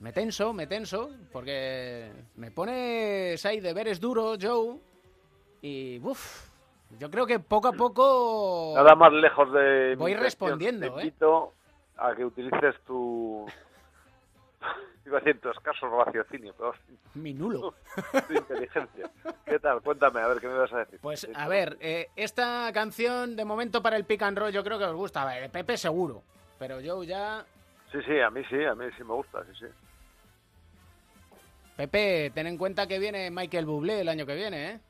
Me tenso, me tenso, porque me pones ahí deberes duros, Joe, y uff, yo creo que poco a poco... Nada más lejos de. Voy respondiendo, Te ¿eh? invito a que utilices tu. Iba a decir tu escaso raciocinio, pero Mi nulo. tu inteligencia. ¿Qué tal? Cuéntame, a ver qué me vas a decir. Pues a ver, eh, esta canción de momento para el pick and roll yo creo que os gusta. A ver, Pepe seguro, pero Joe ya... Sí, sí, a mí sí, a mí sí me gusta, sí, sí. Pepe, ten en cuenta que viene Michael Bublé el año que viene, ¿eh?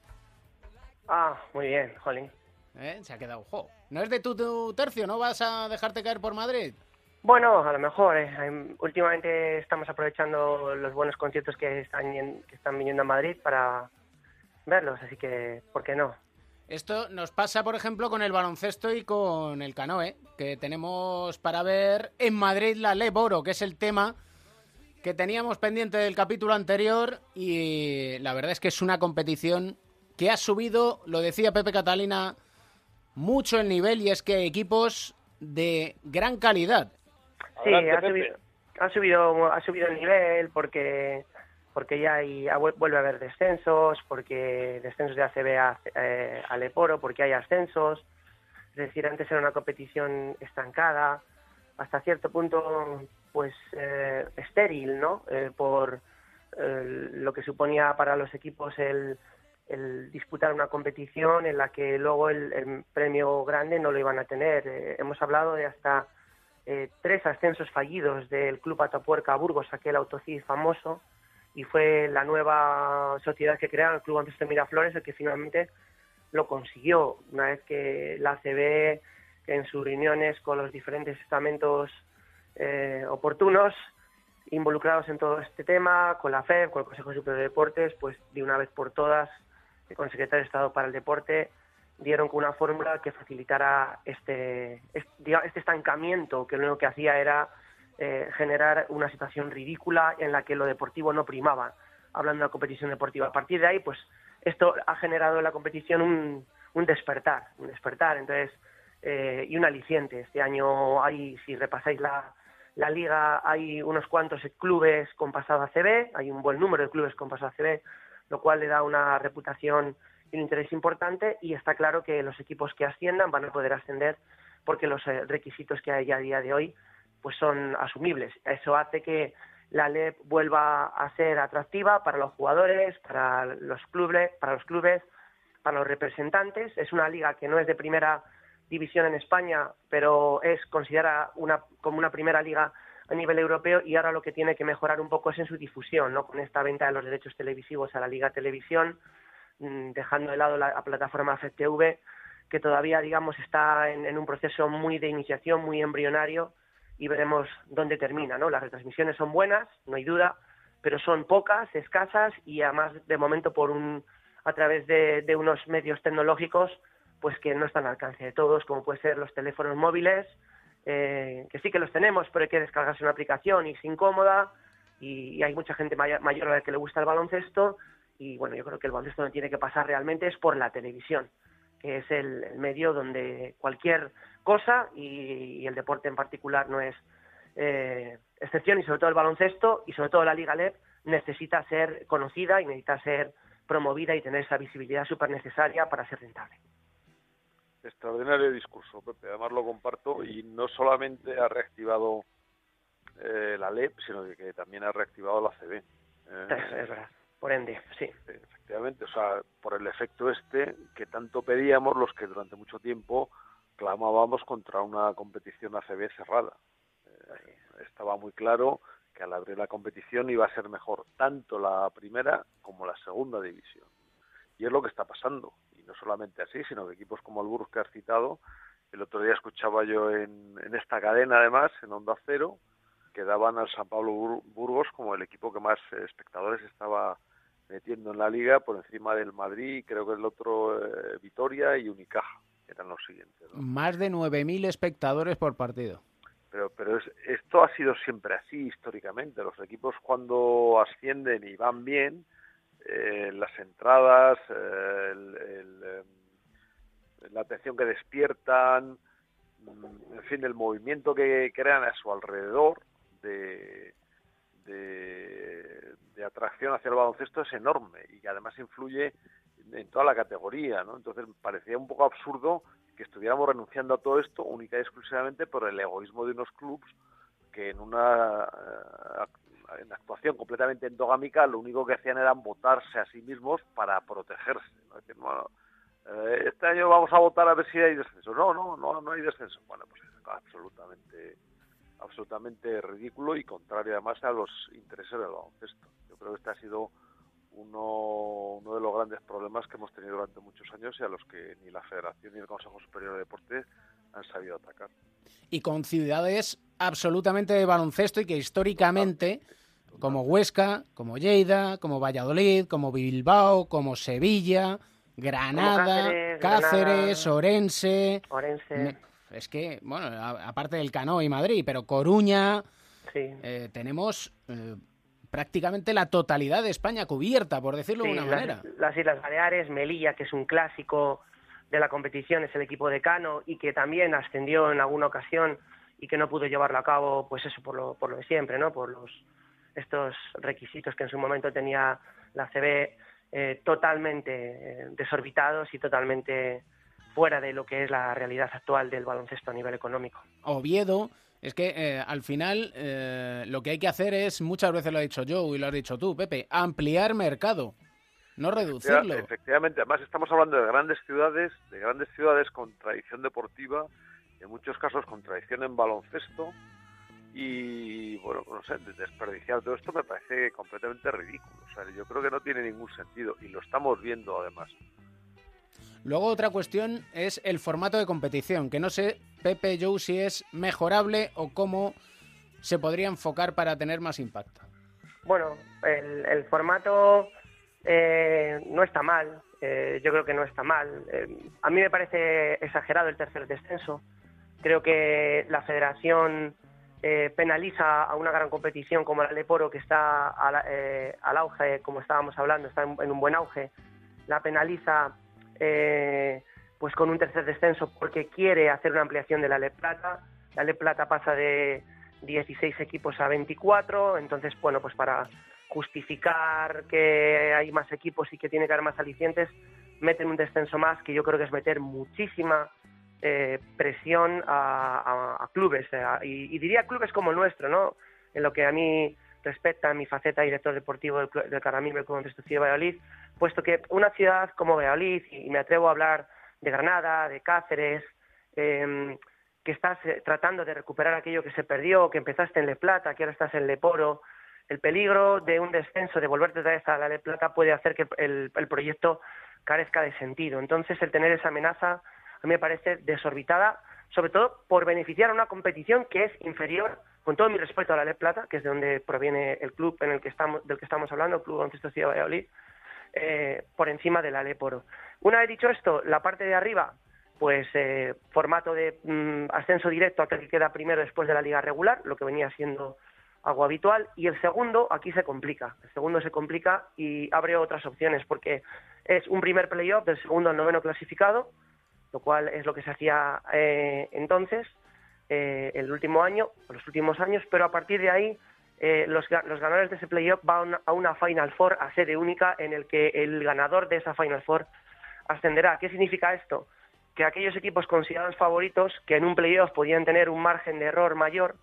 Ah, muy bien, jolín. ¿Eh? Se ha quedado, jo. ¿No es de tu, tu tercio? ¿No vas a dejarte caer por Madrid? Bueno, a lo mejor. eh, Últimamente estamos aprovechando los buenos conciertos que están, que están viniendo a Madrid para verlos, así que, ¿por qué no? Esto nos pasa, por ejemplo, con el baloncesto y con el canoe, que tenemos para ver en Madrid la Le Boro, que es el tema que teníamos pendiente del capítulo anterior y la verdad es que es una competición que ha subido, lo decía Pepe Catalina, mucho el nivel y es que equipos de gran calidad. Sí, ha subido, ha subido, ha subido el nivel porque porque ya hay, vuelve a haber descensos, porque descensos de ACB a, eh, a Leporo, porque hay ascensos. Es decir, antes era una competición estancada, hasta cierto punto, pues eh, estéril, ¿no? Eh, por eh, lo que suponía para los equipos el, el, disputar una competición en la que luego el, premio grande no lo iban a tener. Eh, hemos hablado de hasta eh, tres ascensos fallidos del Club Atapuerca a Burgos, aquel autocid famoso, y fue la nueva sociedad que crearon, el Club Antes de Miraflores, el que finalmente lo consiguió, una vez que la ACB en sus reuniones con los diferentes estamentos eh, oportunos involucrados en todo este tema, con la FEB, con el Consejo Superior de Deportes, pues de una vez por todas, con Secretario de Estado para el Deporte, dieron con una fórmula que facilitara este, este, este estancamiento, que lo único que hacía era eh, generar una situación ridícula en la que lo deportivo no primaba, hablando de la competición deportiva. A partir de ahí, pues esto ha generado en la competición un, un despertar, un despertar, entonces, eh, y un aliciente. Este año hay, si repasáis la, la liga, hay unos cuantos clubes con pasado a CB, hay un buen número de clubes con pasado a CB, lo cual le da una reputación y un interés importante y está claro que los equipos que asciendan van a poder ascender porque los eh, requisitos que hay a día de hoy pues son asumibles. Eso hace que la LEP vuelva a ser atractiva para los jugadores, para los clubes, para los clubes, para los representantes. Es una liga que no es de primera división en España, pero es considerada una, como una primera liga a nivel europeo y ahora lo que tiene que mejorar un poco es en su difusión, ¿no? Con esta venta de los derechos televisivos a la Liga Televisión, mmm, dejando de lado la, la plataforma FTV, que todavía, digamos, está en, un proceso muy de iniciación, muy embrionario, y veremos dónde termina, ¿no? Las retransmisiones son buenas, no hay duda, pero son pocas, escasas y además de momento por un a través de, de unos medios tecnológicos pues que no están al alcance de todos, como pueden ser los teléfonos móviles, eh, que sí que los tenemos, pero hay que descargarse una aplicación y es incómoda y, hay mucha gente mayor, a la que le gusta el baloncesto y bueno, yo creo que el baloncesto no tiene que pasar realmente es por la televisión, que es el, medio donde cualquier cosa y, y, el deporte en particular no es eh, excepción y sobre todo el baloncesto y sobre todo la Liga LEP necesita ser conocida y necesita ser promovida y tener esa visibilidad súper necesaria para ser rentable. Extraordinario discurso, Pepe. Además lo comparto y no solamente ha reactivado eh, la LEP, sino que, que, también ha reactivado la CB. Eh, es, es verdad. Por ende, sí. Efectivamente, o sea, por el efecto este que tanto pedíamos los que durante mucho tiempo clamábamos contra una competición ACB cerrada. Eh, estaba muy claro que al abrir la competición iba a ser mejor tanto la primera como la segunda división. Y es lo que está pasando. No solamente así, sino que equipos como el Burgos que has citado, el otro día escuchaba yo en, en esta cadena además, en Onda Cero, que daban al San Pablo Burgos como el equipo que más espectadores estaba metiendo en la liga por encima del Madrid, creo que el otro eh, Vitoria y Unicaja, que eran los siguientes. ¿no? Más de 9.000 espectadores por partido. Pero, pero es, esto ha sido siempre así históricamente. Los equipos cuando ascienden y van bien, eh, las entradas, eh, el, eh, la atención que despiertan, mm, en fin, el movimiento que crean a su alrededor de, de, de, atracción hacia el baloncesto es enorme y que además influye en toda la categoría, ¿no? Entonces parecía un poco absurdo que estuviéramos renunciando a todo esto única y exclusivamente por el egoísmo de unos clubes que en una uh, en actuación completamente endogámica lo único que hacían era votarse a sí mismos para protegerse. ¿no? Decir, bueno, eh, este año vamos a votar a ver si hay descenso. No, no, no, no hay descenso. Bueno, pues es absolutamente absolutamente ridículo y contrario además a los intereses del baloncesto. Yo creo que este ha sido uno, uno de los grandes problemas que hemos tenido durante muchos años y a los que ni la Federación ni el Consejo Superior de Deportes han sabido atacar. Y con ciudades absolutamente de baloncesto y que históricamente, como Huesca, como Lleida, como Valladolid, como Bilbao, como Sevilla, Granada, Cáceres, Cáceres Granada, Orense, Orense. Es que, bueno, aparte del Cano y Madrid, pero Coruña, sí. eh, tenemos eh, prácticamente la totalidad de España cubierta, por decirlo de una las- manera. Las, Islas Baleares, Melilla, que es un clásico de la competición, es el equipo decano y que también ascendió en alguna ocasión y que no pudo llevarlo a cabo, pues eso, por lo, por lo de siempre, ¿no? Por los estos requisitos que en su momento tenía la CB eh, totalmente eh, desorbitados y totalmente fuera de lo que es la realidad actual del baloncesto a nivel económico. Oviedo, es que eh, al final lo que hay que hacer es, muchas veces lo ha dicho yo y lo has dicho tú, Pepe, ampliar mercado, no reducirlo. Efectivamente, además estamos hablando de grandes ciudades, de grandes ciudades con tradición deportiva, en muchos casos con tradición en baloncesto, y bueno, no sé, desperdiciar todo esto me parece completamente ridículo. O sea, yo creo que no tiene ningún sentido, y lo estamos viendo además. Luego otra cuestión es el formato de competición, que no sé, Pepe Joe, si es mejorable o cómo se podría enfocar para tener más impacto. Bueno, el, el formato eh, no está mal, eh, yo creo que no está mal. Eh, a mí me parece exagerado el tercer descenso. Creo que la federación eh, penaliza a una gran competición como la Leporo, que está al, eh, al auge, como estábamos hablando, está en, un buen auge. La penaliza pues con un tercer descenso porque quiere hacer una ampliación de la Le Plata. La Le Plata pasa de 16 equipos a 24, entonces, bueno, pues para justificar que hay más equipos y que tiene que haber más alicientes, meten un descenso más, que yo creo que es meter muchísima eh, presión a, clubes, eh, y, diría clubes como el nuestro, ¿no? En lo que a mí respecta mi faceta de director deportivo del, del Caramil del Club de Valladolid, puesto que una ciudad como Valladolid, y me atrevo a hablar de Granada, de Cáceres, em, que estás eh, tratando de recuperar aquello que se perdió, que empezaste en Le Plata, que ahora estás en Le Poro, el peligro de un descenso, de volverte otra vez a la Le Plata, puede hacer que el, el proyecto carezca de sentido. Entonces, el tener esa amenaza a mí me parece desorbitada, sobre todo por beneficiar a una competición que es inferior, con todo mi respeto a la Le Plata, que es de donde proviene el club en el que estamos, del que estamos hablando, el Club Baloncesto Ciudad de Valladolid, eh, por encima de la Leporo. Una vez dicho esto, la parte de arriba, pues eh, formato de mm, ascenso directo aquel que queda primero después de la liga regular, lo que venía siendo algo habitual, y el segundo aquí se complica. El segundo se complica y abre otras opciones, porque es un primer playoff del segundo al noveno clasificado, lo cual es lo que se hacía eh, entonces, eh, el último año, los últimos años, pero a partir de ahí eh, los, los ganadores de ese playoff van a una Final Four a sede única en el que el ganador de esa Final Four ascenderá. ¿Qué significa esto? Que aquellos equipos considerados favoritos, que en un playoff podían tener un margen de error mayor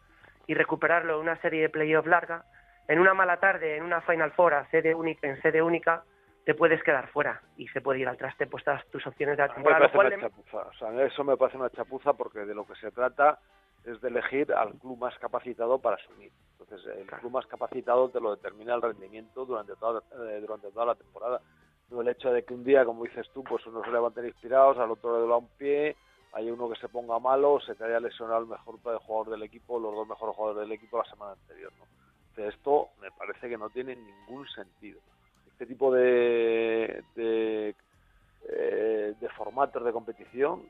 y recuperarlo en una serie de playoff larga, en una mala tarde, en una Final Four a sede única, en sede única, te puedes quedar fuera y se puede ir al traste pues todas tus opciones de la me temporada. chapuza. O sea, eso me parece una chapuza porque de lo que se trata es de elegir al club más capacitado para asumir. Entonces, el club más capacitado te lo determina el rendimiento durante toda, eh, durante toda la temporada. No el hecho de que un día, como dices tú, pues unos se levanten inspirados, al otro le duela un pie, hay uno que se ponga malo, se te haya lesionado el mejor jugador del equipo, los dos mejores jugadores del equipo la semana anterior. ¿no? Esto me parece que no tiene ningún sentido. Este tipo de, eh, de formatos de competición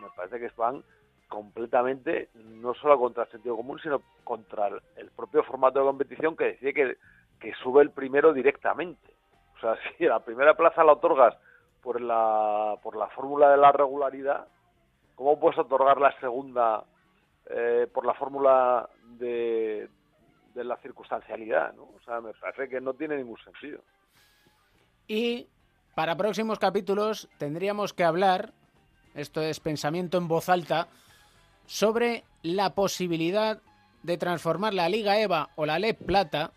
me parece que van completamente no solo contra el sentido común, sino contra el, el propio formato de competición que decide que, que sube el primero directamente. O sea, si la primera plaza la otorgas por la, por la fórmula de la regularidad, ¿cómo puedes otorgar la segunda eh, por la fórmula de, la circunstancialidad? O sea, me parece que no tiene ningún sentido. Y para próximos capítulos tendríamos que hablar, esto es pensamiento en voz alta, sobre la posibilidad de transformar la Liga EVA o la LEP Plata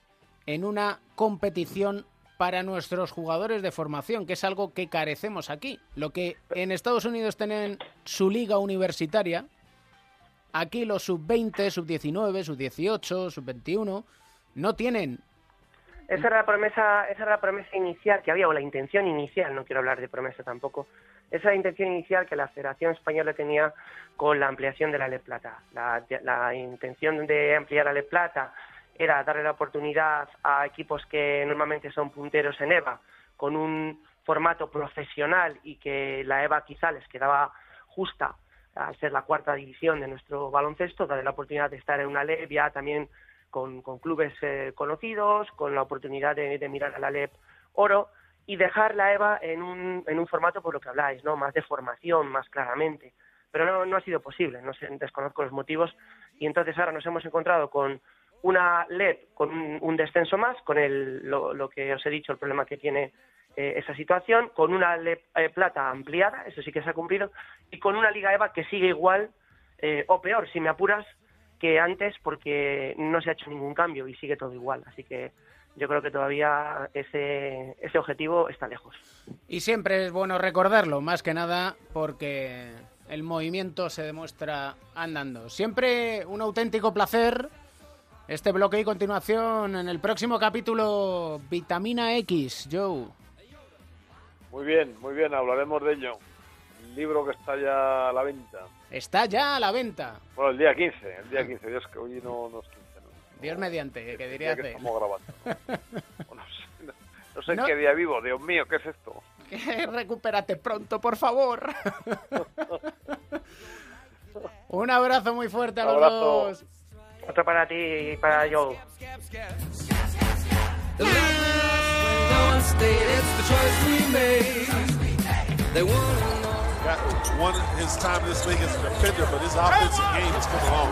en una competición para nuestros jugadores de formación, que es algo que carecemos aquí. Lo que en Estados Unidos tienen su liga universitaria, aquí los sub-20, sub-19, sub-18, sub-21 no tienen Esa era la promesa, esa era la promesa inicial que había, o la intención inicial, no quiero hablar de promesa tampoco. Esa es la intención inicial que la Federación Española tenía con la ampliación de la Le Plata. La, la intención de ampliar la Le Plata era darle la oportunidad a equipos que normalmente son punteros en EVA, con un formato profesional y que la EVA quizá les quedaba justa al ser la cuarta división de nuestro baloncesto, darle la oportunidad de estar en una LEV ya también con, con clubes eh, conocidos, con la oportunidad de, de mirar a la LEP Oro y dejar la EVA en un, en un formato por lo que habláis, ¿no? Más de formación, más claramente. Pero no, no ha sido posible, no sé, desconozco los motivos. Y entonces ahora nos hemos encontrado con una LEP con un, un descenso más, con el, lo, lo que os he dicho, el problema que tiene eh, esa situación, con una LEP eh, plata ampliada, eso sí que se ha cumplido, y con una Liga EVA que sigue igual eh, o peor, si me apuras, que antes porque no se ha hecho ningún cambio y sigue todo igual. Así que yo creo que todavía ese, ese objetivo está lejos. Y siempre es bueno recordarlo, más que nada porque el movimiento se demuestra andando. Siempre un auténtico placer este bloque y continuación en el próximo capítulo Vitamina X, Joe. Muy bien, muy bien, hablaremos de ello. El libro que está ya a la venta. Está ya a la venta. Bueno, el día 15, el día 15, Dios que hoy no, no es 15, ¿no? Dios mediante, que diría que estamos grabando. no sé, no- no sé en qué día vivo, Dios mío, ¿qué es esto? Recupérate pronto, por favor. Un abrazo muy fuerte a los dos. Otro para ti y para Joe. Got one his time this league as a defender, but his offensive game has come along.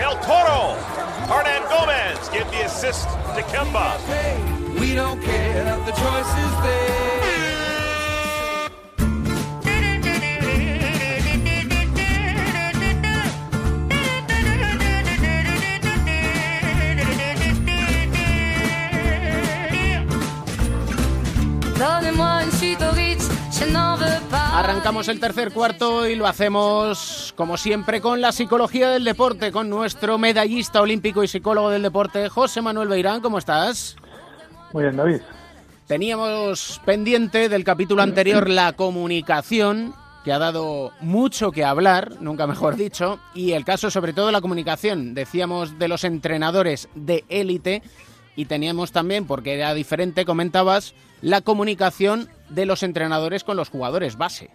El Toro. Hernan Gomez give the assist to Kemba. We don't care, the choice is there. Arrancamos el tercer cuarto y lo hacemos, como siempre, con la psicología del deporte, con nuestro medallista olímpico y psicólogo del deporte, José Manuel Beirán. ¿Cómo estás? Muy bien, David. Teníamos pendiente del capítulo anterior la comunicación, que ha dado mucho que hablar, nunca mejor dicho, y el caso sobre todo la comunicación. Decíamos de los entrenadores de élite y teníamos también, porque era diferente, comentabas, la comunicación de los entrenadores con los jugadores base,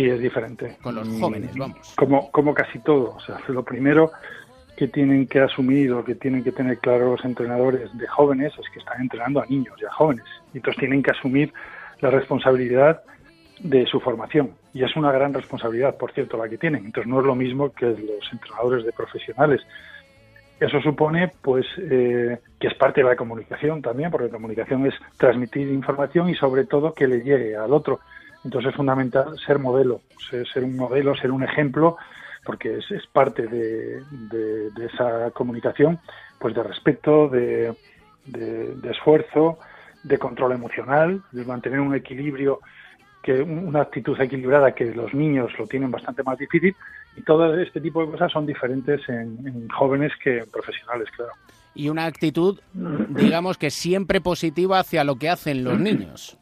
Sí, es diferente. con los Mm, jóvenes, vamos. Como, como casi todo. O sea, lo primero que tienen que asumir o que tienen que tener claro los entrenadores de jóvenes es que están entrenando a niños y a jóvenes. Y entonces tienen que asumir la responsabilidad de su formación. Y es una gran responsabilidad, por cierto, la que tienen. Entonces no es lo mismo que los entrenadores de profesionales. Eso supone, pues, eh, que es parte de la comunicación también, porque la comunicación es transmitir información y, sobre todo, que le llegue al otro. Entonces es fundamental ser modelo, ser, ser un modelo, ser un ejemplo, porque es, es parte de, de- de esa comunicación, pues de respeto, de, esfuerzo, de control emocional, de mantener un equilibrio, que un- una actitud equilibrada que los niños lo tienen bastante más difícil y todo este tipo de cosas son diferentes en, en jóvenes que en profesionales, claro. Y una actitud, digamos que siempre positiva hacia lo que hacen los niños.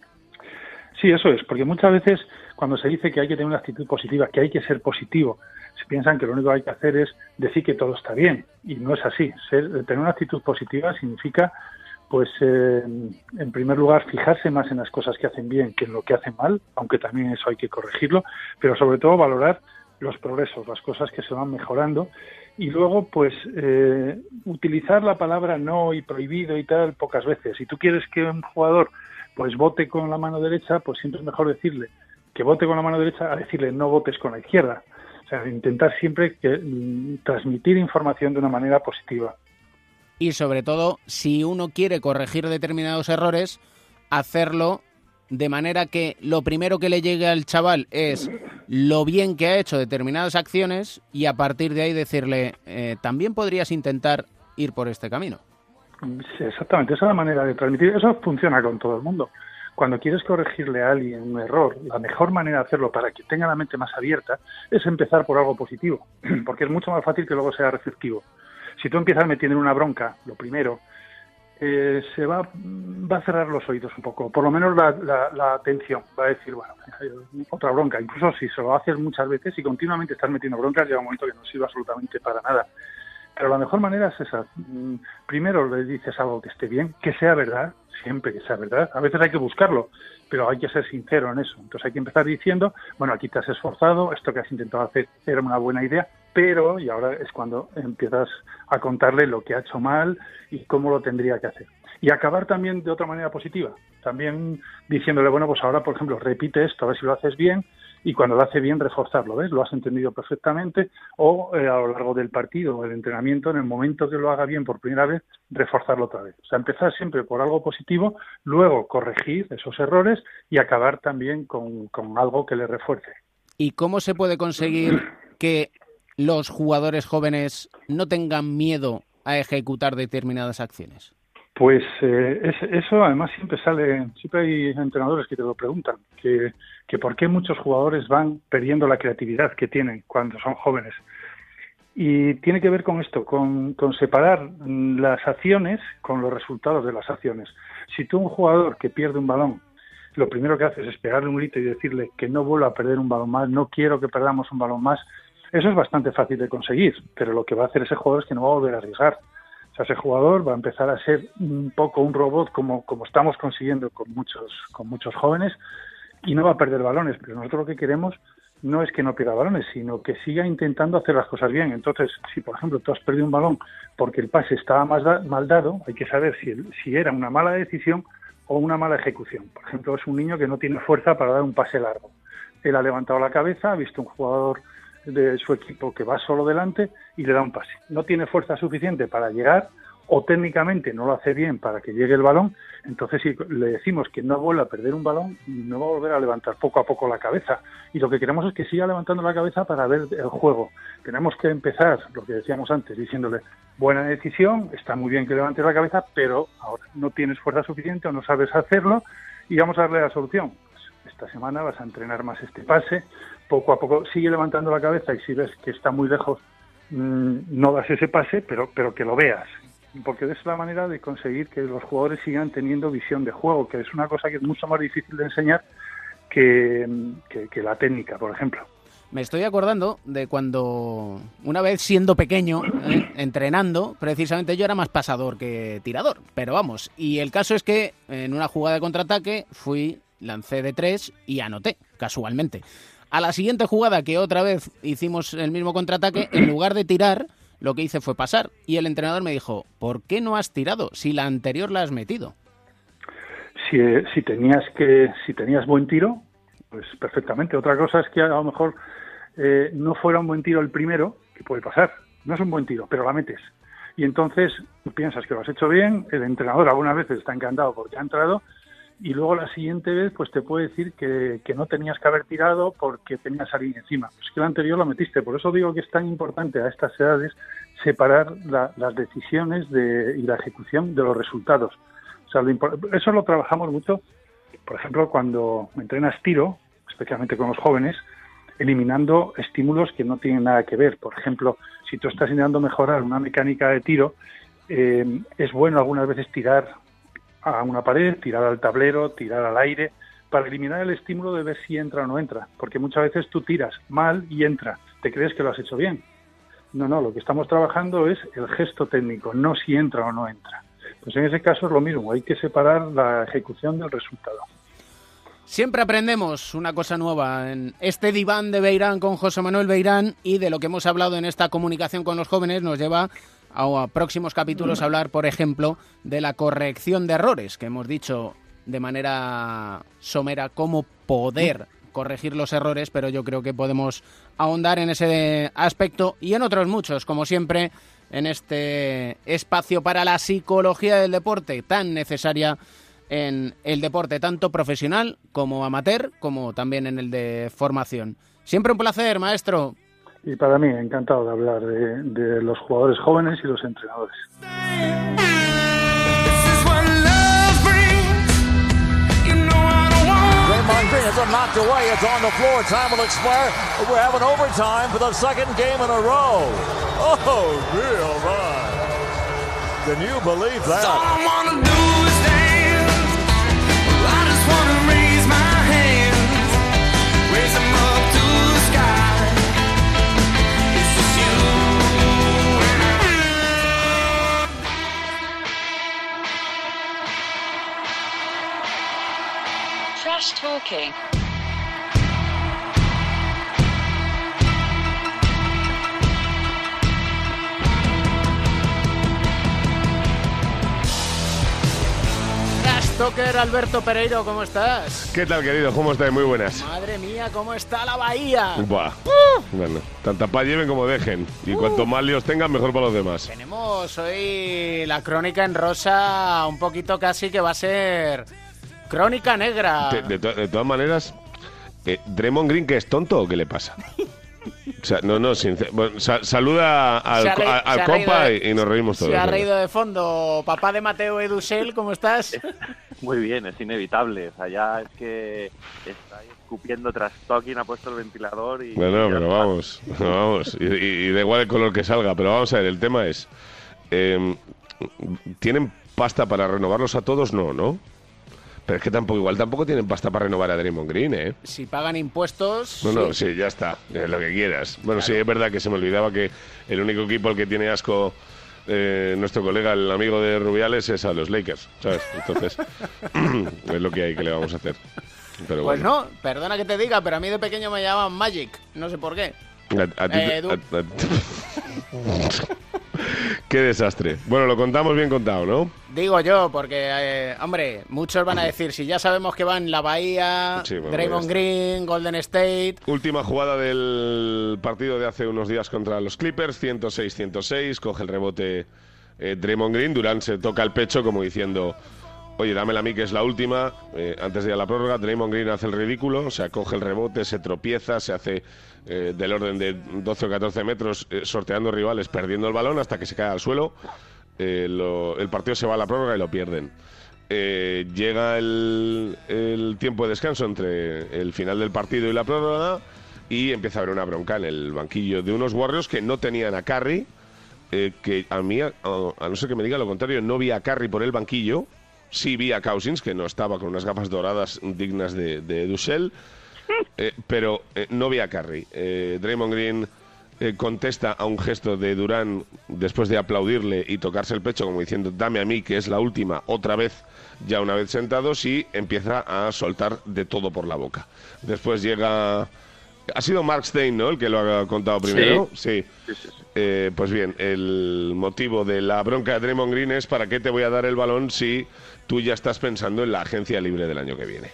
Sí, eso es, porque muchas veces cuando se dice que hay que tener una actitud positiva, que hay que ser positivo, se piensan que lo único que hay que hacer es decir que todo está bien y no es así. Ser- tener una actitud positiva significa, pues, eh, en primer lugar, fijarse más en las cosas que hacen bien que en lo que hacen mal, aunque también eso hay que corregirlo, pero sobre todo valorar los progresos, las cosas que se van mejorando y luego, pues, eh, utilizar la palabra no y prohibido y tal pocas veces. Si tú quieres que un jugador pues vote con la mano derecha, pues siempre es mejor decirle que vote con la mano derecha a decirle no votes con la izquierda. O sea, intentar siempre que, mm, transmitir información de una manera positiva. Y sobre todo, si uno quiere corregir determinados errores, hacerlo de manera que lo primero que le llegue al chaval es lo bien que ha hecho determinadas acciones y a partir de ahí decirle, eh, también podrías intentar ir por este camino. Sí, exactamente, esa es la manera de transmitir. Eso funciona con todo el mundo. Cuando quieres corregirle a alguien un error, la mejor manera de hacerlo para que tenga la mente más abierta es empezar por algo positivo, porque es mucho más fácil que luego sea receptivo. Si tú empiezas metiendo una bronca, lo primero, eh, se va, va a cerrar los oídos un poco, por lo menos la, la- la atención. Va a decir, bueno, hay otra bronca. Incluso si se lo haces muchas veces y continuamente estás metiendo broncas, llega un momento que no sirve absolutamente para nada. Pero la mejor manera es esa. Mm, Primero le dices algo que esté bien, que sea verdad, siempre que sea verdad. A veces hay que buscarlo, pero hay que ser sincero en eso. Entonces hay que empezar diciendo, bueno, aquí te has esforzado, esto que has intentado hacer era una buena idea, pero, y ahora es cuando empiezas a contarle lo que ha hecho mal y cómo lo tendría que hacer. Y acabar también de otra manera positiva, también diciéndole, bueno, pues ahora, por ejemplo, repite esto, a ver si lo haces bien, y cuando lo hace bien reforzarlo, ¿ves? Lo has entendido perfectamente o eh, a lo largo del partido o el entrenamiento, en el momento que lo haga bien por primera vez, reforzarlo otra vez. O sea, empezar siempre por algo positivo, luego corregir esos errores y acabar también con, con algo que le refuerce. ¿Y cómo se puede conseguir que los jugadores jóvenes no tengan miedo a ejecutar determinadas acciones? Pues eh, es- eso además siempre sale, siempre hay entrenadores que te lo preguntan, que, que por qué muchos jugadores van perdiendo la creatividad que tienen cuando son jóvenes. Y tiene que ver con esto, con, con separar las acciones con los resultados de las acciones. Si tú un jugador que pierde un balón, lo primero que haces es pegarle un grito y decirle que no vuelva a perder un balón más, no quiero que perdamos un balón más, eso es bastante fácil de conseguir, pero lo que va a hacer ese jugador es que no va a volver a arriesgar. Sea, ese jugador va a empezar a ser un poco un robot como, como estamos consiguiendo con muchos, con muchos jóvenes y no va a perder balones. Pero nosotros lo que queremos no es que no pierda balones, sino que siga intentando hacer las cosas bien. Entonces, si por ejemplo tú has perdido un balón porque el pase estaba más da- mal dado, hay que saber si, si era una mala decisión o una mala ejecución. Por ejemplo, es un niño que no tiene fuerza para dar un pase largo. Él ha levantado la cabeza, ha visto un jugador de su equipo que va solo delante y le da un pase. No tiene fuerza suficiente para llegar o técnicamente no lo hace bien para que llegue el balón, entonces si le decimos que no vuelva a perder un balón, no va a volver a levantar poco a poco la cabeza. Y lo que queremos es que siga levantando la cabeza para ver el juego. Tenemos que empezar, lo que decíamos antes, diciéndole, buena decisión, está muy bien que levantes la cabeza, pero ahora no tienes fuerza suficiente o no sabes hacerlo y vamos a darle la solución. Pues esta semana vas a entrenar más este pase, poco a poco sigue levantando la cabeza y si ves que está muy lejos, mm, no das ese pase, pero, pero que lo veas. Porque es la manera de conseguir que los jugadores sigan teniendo visión de juego, que es una cosa que es mucho más difícil de enseñar que, que- que la técnica, por ejemplo. Me estoy acordando de cuando, una vez siendo pequeño, ¿eh? entrenando, precisamente yo era más pasador que tirador. Pero vamos, y el caso es que en una jugada de contraataque fui, lancé de tres y anoté, casualmente. A la siguiente jugada, que otra vez hicimos el mismo contraataque, en lugar de tirar, lo que hice fue pasar. Y el entrenador me dijo, ¿por qué no has tirado si la anterior la has metido? si, eh, si tenías que si tenías buen tiro pues perfectamente otra cosa es que a lo mejor eh, no fuera un buen tiro el primero que puede pasar no es un buen tiro pero la metes y entonces piensas que lo has hecho bien el entrenador algunas veces está encantado porque ha entrado y luego la siguiente vez pues te puede decir que, que no tenías que haber tirado porque tenías alguien encima. Pues que la anterior la metiste. Por eso digo que es tan importante a estas edades separar la- las decisiones de, y la ejecución de los resultados. O sea, lo eso lo trabajamos mucho, por ejemplo, cuando entrenas tiro, especialmente con los jóvenes, eliminando estímulos que no tienen nada que ver. Por ejemplo, si tú estás intentando mejorar una mecánica de tiro, eh, es bueno algunas veces tirar a una pared, tirar al tablero, tirar al aire, para eliminar el estímulo de ver si entra o no entra. Porque muchas veces tú tiras mal y entra. Te crees que lo has hecho bien. No, no, lo que estamos trabajando es el gesto técnico, no si entra o no entra. Pues en ese caso es lo mismo, hay que separar la ejecución del resultado. Siempre aprendemos una cosa nueva en este diván de Beirán con José Manuel Beirán y de lo que hemos hablado en esta comunicación con los jóvenes nos lleva a, próximos capítulos hablar, por ejemplo, de la corrección de errores, que hemos dicho de manera somera cómo poder corregir los errores, pero yo creo que podemos ahondar en ese aspecto y en otros muchos, como siempre, en este espacio para la psicología del deporte tan necesaria en el deporte, tanto profesional como amateur, como también en el de formación. Siempre un placer, maestro. Y para mí, encantado de hablar de, de los jugadores jóvenes y los entrenadores. Draymond Green has it knocked away. It's on the floor. Time will expire. We're having overtime for the second game in a row. Oh, real run. Can you believe that? Trash Talking. Toker Alberto Pereiro, ¿cómo estás? ¿Qué tal, querido? ¿Cómo estás? Muy buenas. Madre mía, ¿cómo está la bahía? Buah. Uh. Bueno, tanta paz lleven como dejen. Y uh. cuanto más líos tengan, mejor para los demás. Tenemos hoy la crónica en rosa, un poquito casi que va a ser crónica negra. De, de to- de todas maneras, eh, ¿Draymond Green que es tonto o qué le pasa? O sea, no, no, sincer- bueno, saluda al, Se ha re- a- al compa reído de- y, y nos reímos todos. Se ha reído de fondo. Papá de Mateo Edusel, ¿cómo estás? Muy bien, es inevitable. O sea, ya es que está ahí escupiendo tras Tolkien, ha puesto el ventilador y... Bueno, pero vamos, vamos. Y, y- y da igual el color que salga, pero vamos a ver, el tema es, eh, ¿tienen pasta para renovarlos a todos? No, ¿no? Pero es que tampoco, igual tampoco tienen pasta para renovar a Draymond Green, ¿eh? Si pagan impuestos. No, no, sí, ya está, eh, lo que quieras. Bueno, sí, es verdad que se me olvidaba que el único equipo al que tiene asco eh, nuestro colega, el amigo de Rubiales, es a los Lakers, ¿sabes? Entonces, es lo que hay que le vamos a hacer. Pero Pues bueno. no, perdona que te diga, pero a mí de pequeño me llamaban Magic. No sé por qué. A- a Eh, Qué desastre. Bueno, lo contamos bien contado, ¿no? Digo yo, porque, eh, hombre, muchos van a decir, si ya sabemos que van la Bahía, Sí, bueno, Draymond Green, Golden State... Última jugada del partido de hace unos días contra los Clippers, 106-106, coge el rebote eh, Draymond Green, Durant se toca el pecho como diciendo, oye, dámela a mí que es la última, Eh, antes de ir a la prórroga, Draymond Green hace el ridículo, o sea, coge el rebote, se tropieza, se hace eh, del orden de 12 o 14 metros, eh, sorteando rivales, perdiendo el balón hasta que se cae al suelo, Eh, el partido se va a la prórroga y lo pierden. Eh, llega el, tiempo de descanso entre el final del partido y la prórroga y empieza a haber una bronca en el banquillo de unos Warriors que no tenían a Curry, que a mí, a no ser que me diga lo contrario, no vi a Curry por el banquillo, sí vi a Cousins, que no estaba con unas gafas doradas dignas de, de Dussel, eh, pero eh, no vi a Curry. Eh, Draymond Green eh, contesta a un gesto de Durán después de aplaudirle y tocarse el pecho como diciendo dame a mí que es la última otra vez ya una vez sentados y empieza a soltar de todo por la boca. Después llega ha sido Mark Stein, ¿no? El que lo ha contado primero. Sí. Eh, pues bien, el motivo de la bronca de Draymond Green es para qué te voy a dar el balón si tú ya estás pensando en la agencia libre del año que viene.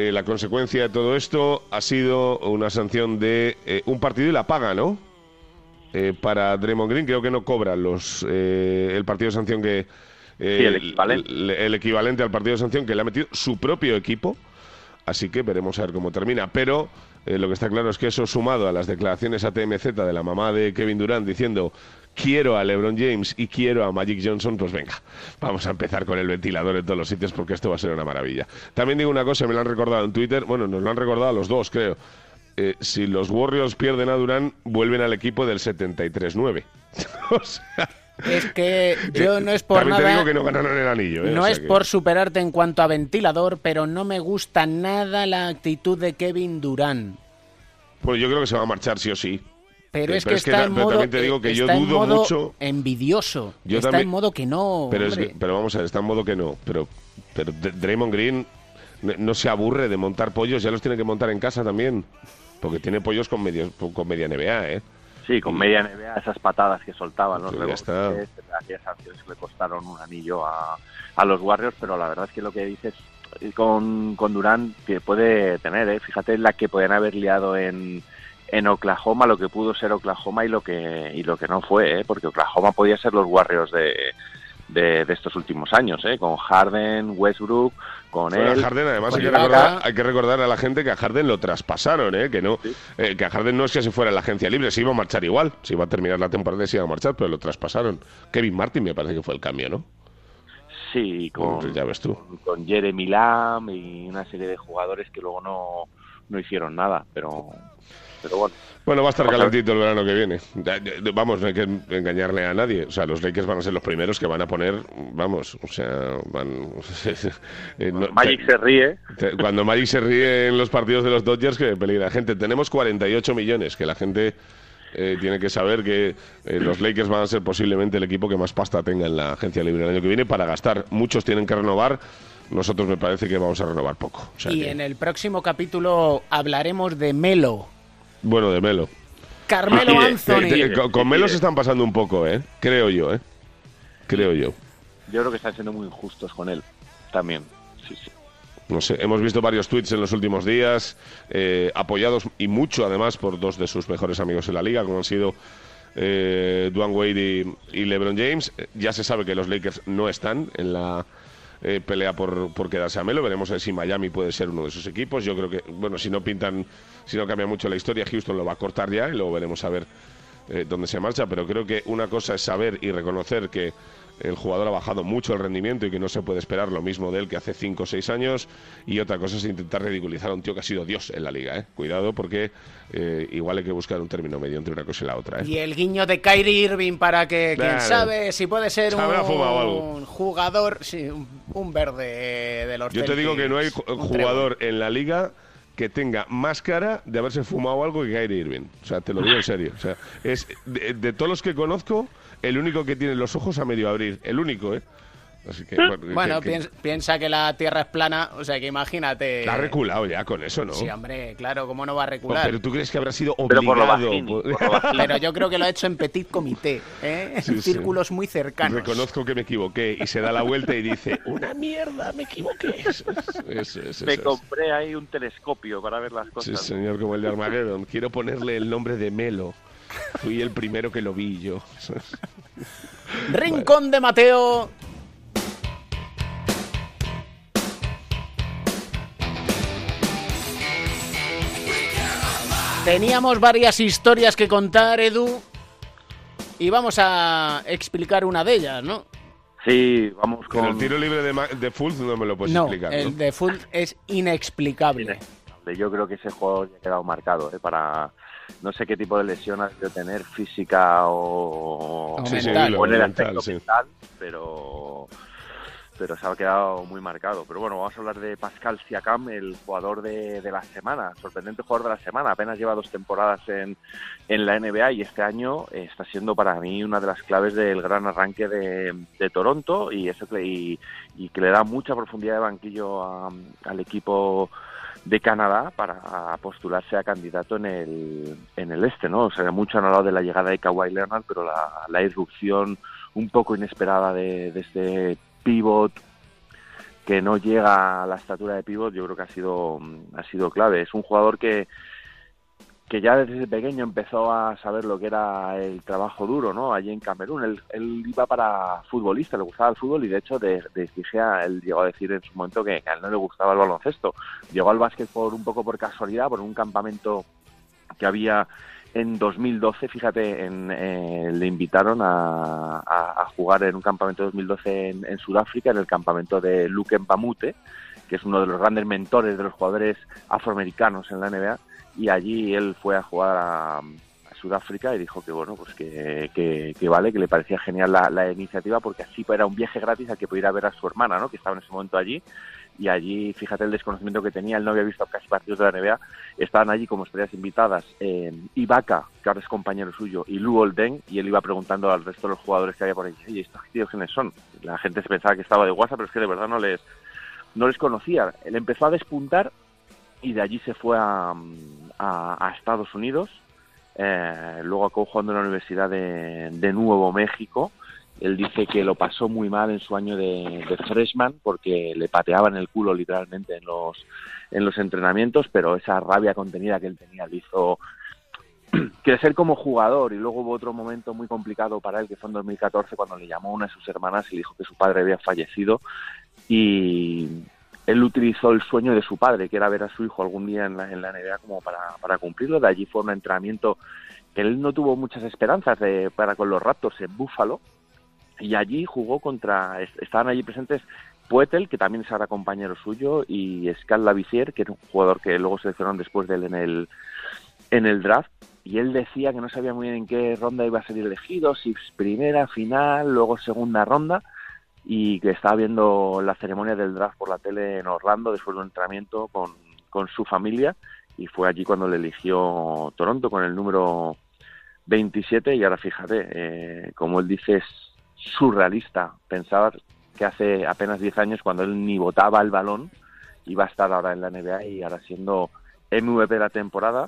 Eh, la consecuencia de todo esto ha sido una sanción de eh, un partido y la paga, ¿no? Eh, para Draymond Green creo que no cobra los el partido de sanción que Sí, el equivalente. el- el equivalente al partido de sanción que le ha metido su propio equipo. Así que veremos a ver cómo termina. Pero lo que está claro es que eso sumado a las declaraciones a TMZ de la mamá de Kevin Durant diciendo quiero a LeBron James y quiero a Magic Johnson, pues venga, vamos a empezar con el ventilador en todos los sitios porque esto va a ser una maravilla. También digo una cosa, me lo han recordado en Twitter, bueno, nos lo han recordado a los dos, creo. Eh, si los Warriors pierden a Durant, vuelven al equipo del 73-9. o sea, Es que yo no es por también te digo que no ganaron el anillo. ¿eh? No O sea es que- por superarte en cuanto a ventilador, pero no me gusta nada la actitud de Kevin Durant. Pues yo creo que se va a marchar sí o sí. Pero Eh, es que está en pero modo, también te digo que yo está en dudo modo mucho. envidioso. Yo está también- en modo que no. Pero, es que- pero vamos a ver, está en modo que no. Pero, pero Draymond Green no, se aburre de montar pollos, ya los tiene que montar en casa también. Porque tiene pollos con, medio, con media NBA, ¿eh? Sí, con media NBA, esas patadas que soltaban los rebotes, aquellas que le costaron un anillo a, a los Warriors, pero la verdad es que lo que dices eh, con, con Durant que puede tener, ¿eh? fíjate la que podían haber liado en, en Oklahoma, lo que pudo ser Oklahoma y lo que y lo que no fue, ¿eh? porque Oklahoma podía ser los Warriors de, de, de estos últimos años, ¿eh? con Harden, Westbrook, con Bueno, él. Harden, además, hay que, recordar, hay que recordar a la gente que a Harden lo traspasaron, ¿eh? Que, no, eh, que a Harden no es que se fuera a la agencia libre, se iba a marchar igual. Se iba a terminar la temporada y se iba a marchar, pero lo traspasaron. Kevin Martin me parece que fue el cambio, ¿no? Sí, con, ya ves tú. con Jeremy Lamb y una serie de jugadores que luego no, no hicieron nada, pero, pero bueno. Bueno, va a estar calentito el verano que viene. Vamos, no hay que engañarle a nadie. O sea, los Lakers van a ser los primeros que van a poner, vamos, o sea, van... eh, no- Magic se ríe. te- Cuando Magic se ríe en los partidos de los Dodgers, que peligra. Gente, tenemos 48 millones, que la gente eh, tiene que saber que eh, los Lakers van a ser posiblemente el equipo que más pasta tenga en la agencia libre el año que viene para gastar. Muchos tienen que renovar, nosotros me parece que vamos a renovar poco. O sea Y que- en el próximo capítulo hablaremos de Melo. Bueno, de Melo. Carmelo Eh, Anthony. eh, eh, con, con Melo se están pasando un poco, ¿eh? Creo yo, ¿eh? Creo yo. Yo creo que están siendo muy injustos con él también. No sé, hemos visto varios tweets en los últimos días, eh, apoyados y mucho además por dos de sus mejores amigos en la liga, como han sido eh, Dwayne Wade y, y LeBron James. Eh, Ya se sabe que los Lakers no están en la eh, pelea por, por quedarse a Melo. Veremos si Miami puede ser uno de sus equipos. Yo creo que, bueno, si no pintan, si no cambia mucho la historia, Houston lo va a cortar ya y luego veremos a ver eh, dónde se marcha. Pero creo que una cosa es saber y reconocer que el jugador ha bajado mucho el rendimiento y que no se puede esperar lo mismo de él que hace 5 o 6 años. Y otra cosa es intentar ridiculizar a un tío que ha sido Dios en la liga. ¿eh? Cuidado porque eh, igual hay que buscar un término medio entre una cosa y la otra. ¿eh? Y el guiño de Kyrie Irving para que, quién sabe, si puede ser algo. un jugador, sí, un, un verde de los Yo te digo que no hay jugador en la liga que tenga más cara de haberse fumado algo que Kyrie Irving. O sea, te lo digo en serio. O sea, es de, de todos los que conozco, el único que tiene los ojos a medio abrir. El único, ¿eh? Así que, Bueno, que- que- piens- piensa que la Tierra es plana, o sea que imagínate... la ha reculado ya con eso, ¿no? Sí, hombre, claro, ¿cómo no va a Oh, recular? Pero tú crees que habrá sido Pero por lo obligado. bajini, por- por lo bajini. Pero yo creo que lo ha hecho en petit comité, ¿eh? en Sí, sí. círculos muy cercanos. Reconozco que me equivoqué y se da la vuelta y dice, una mierda, me equivoqué. Eso eso Me compré ahí un telescopio para ver las Sí, cosas. señor, como el de Armageddon. Quiero ponerle el nombre de Melo. Fui el primero que lo vi yo. Rincón de Mateo. Teníamos varias historias que contar, Edu, y vamos a explicar una de ellas, ¿no? Sí, vamos con... Pero el tiro libre de, Ma- de Fultz no me lo puedes no, explicar, ¿no? el de Full es inexplicable. Yo creo que ese juego ya ha quedado marcado, ¿eh? Para... No sé qué tipo de lesión ha debido tener, física o, O Sí, sí, mental. o en el mental, aspecto sí. mental, pero pero se ha quedado muy marcado. Pero bueno, vamos a hablar de Pascal Siakam, el jugador de, de la semana, sorprendente jugador de la semana. Apenas lleva dos temporadas en, en la NBA y este año está siendo para mí una de las claves del gran arranque de, de Toronto y eso que, y, y que le da mucha profundidad de banquillo a- al equipo de Canadá para postularse a candidato en el, en el este, ¿no? O sea, mucho han hablado de la llegada de Kawhi Leonard, pero la, la irrupción un poco inesperada de, de este pivot que no llega a la estatura de pivot, yo creo que ha sido ha sido clave. Es un jugador que que ya desde pequeño empezó a saber lo que era el trabajo duro, ¿no? Allí en Camerún. Él, iba para futbolista, le gustaba el fútbol y de hecho de, de él llegó a decir en su momento que, a él no le gustaba el baloncesto. Llegó al básquet por un poco por casualidad, por un campamento que había en 2012, fíjate, en, eh, le invitaron a jugar en un campamento de 2012 en, en Sudáfrica, en el campamento de Luke Mbamute, que es uno de los grandes mentores de los jugadores afroamericanos en la NBA, y allí él fue a jugar a, a Sudáfrica y dijo que bueno, pues que, que- que vale, que le parecía genial la, la iniciativa porque así era un viaje gratis al que pudiera ver a su hermana, ¿no? que estaba en ese momento allí, y allí, fíjate el desconocimiento que tenía, él no había visto casi partidos de la NBA, estaban allí como estrellas invitadas eh, Ibaka, que ahora es compañero suyo, y Lou Olden, y él iba preguntando al resto de los jugadores que había por ahí, oye, ¿estos tíos quiénes son? La gente se pensaba que estaba de WhatsApp, pero es que de verdad no les, no les conocía. Él empezó a despuntar y de allí se fue a, a- a Estados Unidos, eh, luego acabó jugando en la Universidad de, de Nuevo México, él dice que lo pasó muy mal en su año de, de freshman porque le pateaban el culo literalmente en los, en los entrenamientos, pero esa rabia contenida que él tenía le hizo crecer como jugador. Y luego hubo otro momento muy complicado para él que fue en 2014 cuando le llamó una de sus hermanas y le dijo que su padre había fallecido. Y él utilizó el sueño de su padre que era ver a su hijo algún día en la, en la NBA como para, para cumplirlo. De allí fue un entrenamiento que él no tuvo muchas esperanzas de, para con los Raptors en Buffalo. Y allí jugó contra est- estaban allí presentes Puetel, que también es ahora compañero suyo, y Scal Lavisier, que era un jugador que luego seleccionaron después de él en el, en el draft. Y él decía que no sabía muy bien en qué ronda iba a ser elegido, si primera, final, luego segunda ronda, y que estaba viendo la ceremonia del draft por la tele en Orlando después de un entrenamiento con, con su familia, y fue allí cuando le eligió Toronto con el número 27 y ahora fíjate, eh, como él dice, es surrealista pensar que hace apenas 10 años cuando él ni botaba el balón iba a estar ahora en la NBA y ahora siendo MVP de la temporada,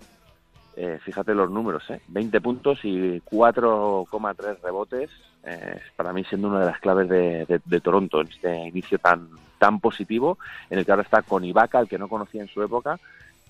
eh, fíjate los números, ¿eh? 20 puntos y 4,3 rebotes, eh, para mí siendo una de las claves de, de- Toronto en este inicio tan tan positivo, en el que ahora está con Ibaka, al que no conocía en su época,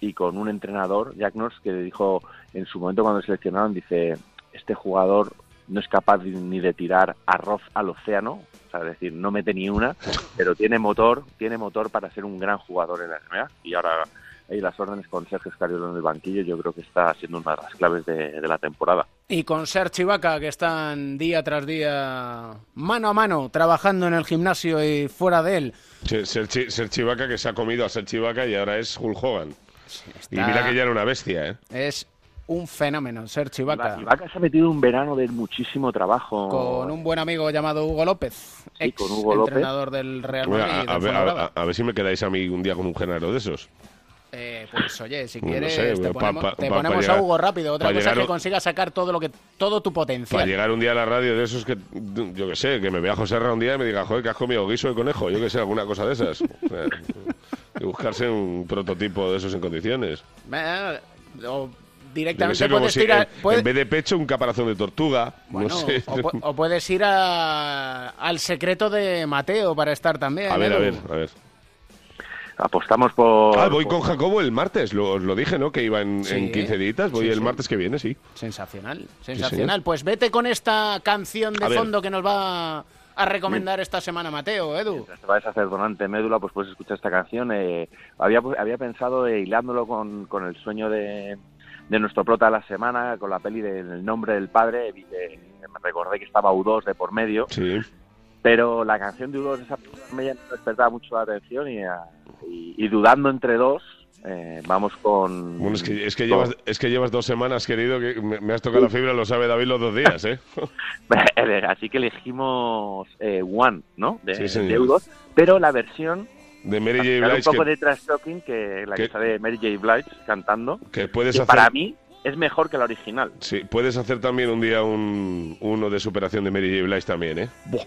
y con un entrenador, Jack Nurse, que dijo en su momento cuando le seleccionaron, dice, este jugador no es capaz ni de tirar arroz al océano, o sea, es decir, no mete ni una, pero tiene motor, tiene motor para ser un gran jugador en la NBA, y ahora ahí las órdenes con Sergio Scariolo en el banquillo, yo creo que está siendo una de las claves de la temporada. Y con Serge Ibaka, que están día tras día mano a mano trabajando en el gimnasio y fuera de él. Ser, ser, Chi- ser Chivaca que se ha comido a ser Chivaca y ahora es Hulk Hogan. Y mira que ya era una bestia, ¿eh? Es un fenómeno, Serge Ibaka. Ibaka se ha metido un verano de muchísimo trabajo. Con un buen amigo llamado Hugo López, ex con Hugo López. entrenador del Real Madrid. a, ver, a ver si me quedáis a mí un día con un género de esos. Eh, pues oye, si no quieres, sé, te ponemos, pa- te pa- ponemos pa llegar- a Hugo rápido. Otra cosa es que consigas sacar todo lo que todo tu potencial. Para llegar un día a la radio de esos que, yo que sé, que me vea José Ra un día y me diga, joder, que has comido guiso de conejo, yo que sé, alguna cosa de esas. Y buscarse un prototipo de esos en condiciones. Eh, o directamente sé, puedes si tirar. en, puede- en vez de pecho, un caparazón de tortuga. bueno, no sé. o, pu- o puedes ir a- al secreto de Mateo para estar también. A ver, a ver, a ver. Apostamos por... Ah, voy con Jacobo el martes, lo, os lo dije, ¿no? Que iba en, Sí. en 15 días, voy Sí, el sí. martes que viene, sí. Sensacional, sensacional. pues vete con esta canción de A ver. fondo que nos va a recomendar esta semana Mateo, Edu. te vas a hacer donante médula, pues puedes escuchar esta canción. Eh, había, había pensado eh, hilándolo con, con el sueño de, de nuestro prota de la semana, con la peli del nombre del padre. vi que- me recordé que estaba U2 de por medio. Sí. Pero la canción de U2 esa me ya no despertaba mucho la atención y, ah, y- y dudando entre dos, eh, vamos con... Bueno, es que, es, que llevas, es que llevas dos semanas, querido, que me, me has tocado la fibra, lo sabe David los dos días, ¿eh? Así que elegimos eh, One, ¿no? De, Sí, señor. de U2, pero la versión De Mary J. Dar un Blige, poco que, de trash talking que la que, que- sale Mary J. Blige cantando. que puedes que hacer... para mí es mejor que la original. Sí, puedes hacer también un día un, uno de superación de Mary J. Blige también, ¿eh? Buah,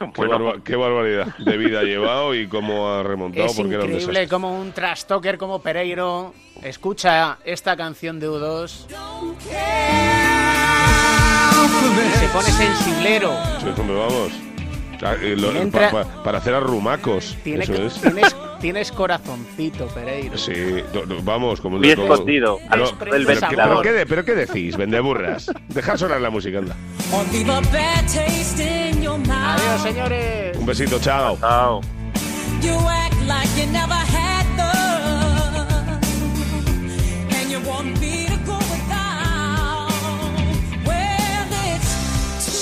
Bueno. barba- qué barbaridad de vida ha llevado y cómo ha remontado Es porque increíble como un trash talker como Pereiro escucha esta canción de U2 y se pone sensiblero. Sí, hombre, vamos. Ah, eh, lo- Entra- pa- pa- para hacer arrumacos. Tiene- eso es. tienes, tienes corazoncito, Pereiro. Sí, do- do- vamos, como Bien como- escondido, al- No, el pero, ¿qué, ventilador. pero, qué de- pero qué decís, vendeburras. Dejad sonar la música, anda. Adiós, señores. Un besito, chao. Chao. You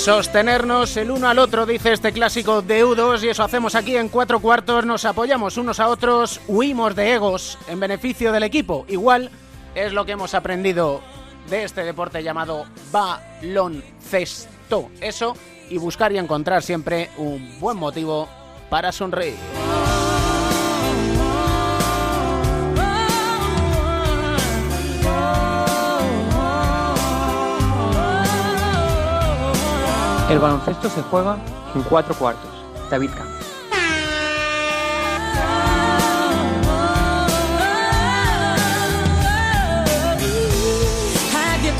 Sostenernos el uno al otro, dice este clásico de U2, y eso hacemos aquí en cuatro cuartos. Nos apoyamos unos a otros, huimos de egos en beneficio del equipo. Igual es lo que hemos aprendido de este deporte llamado baloncesto. Eso y buscar y encontrar siempre un buen motivo para sonreír. El baloncesto se juega en cuatro cuartos. David Camp. Have you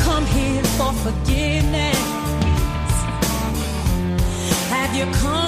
come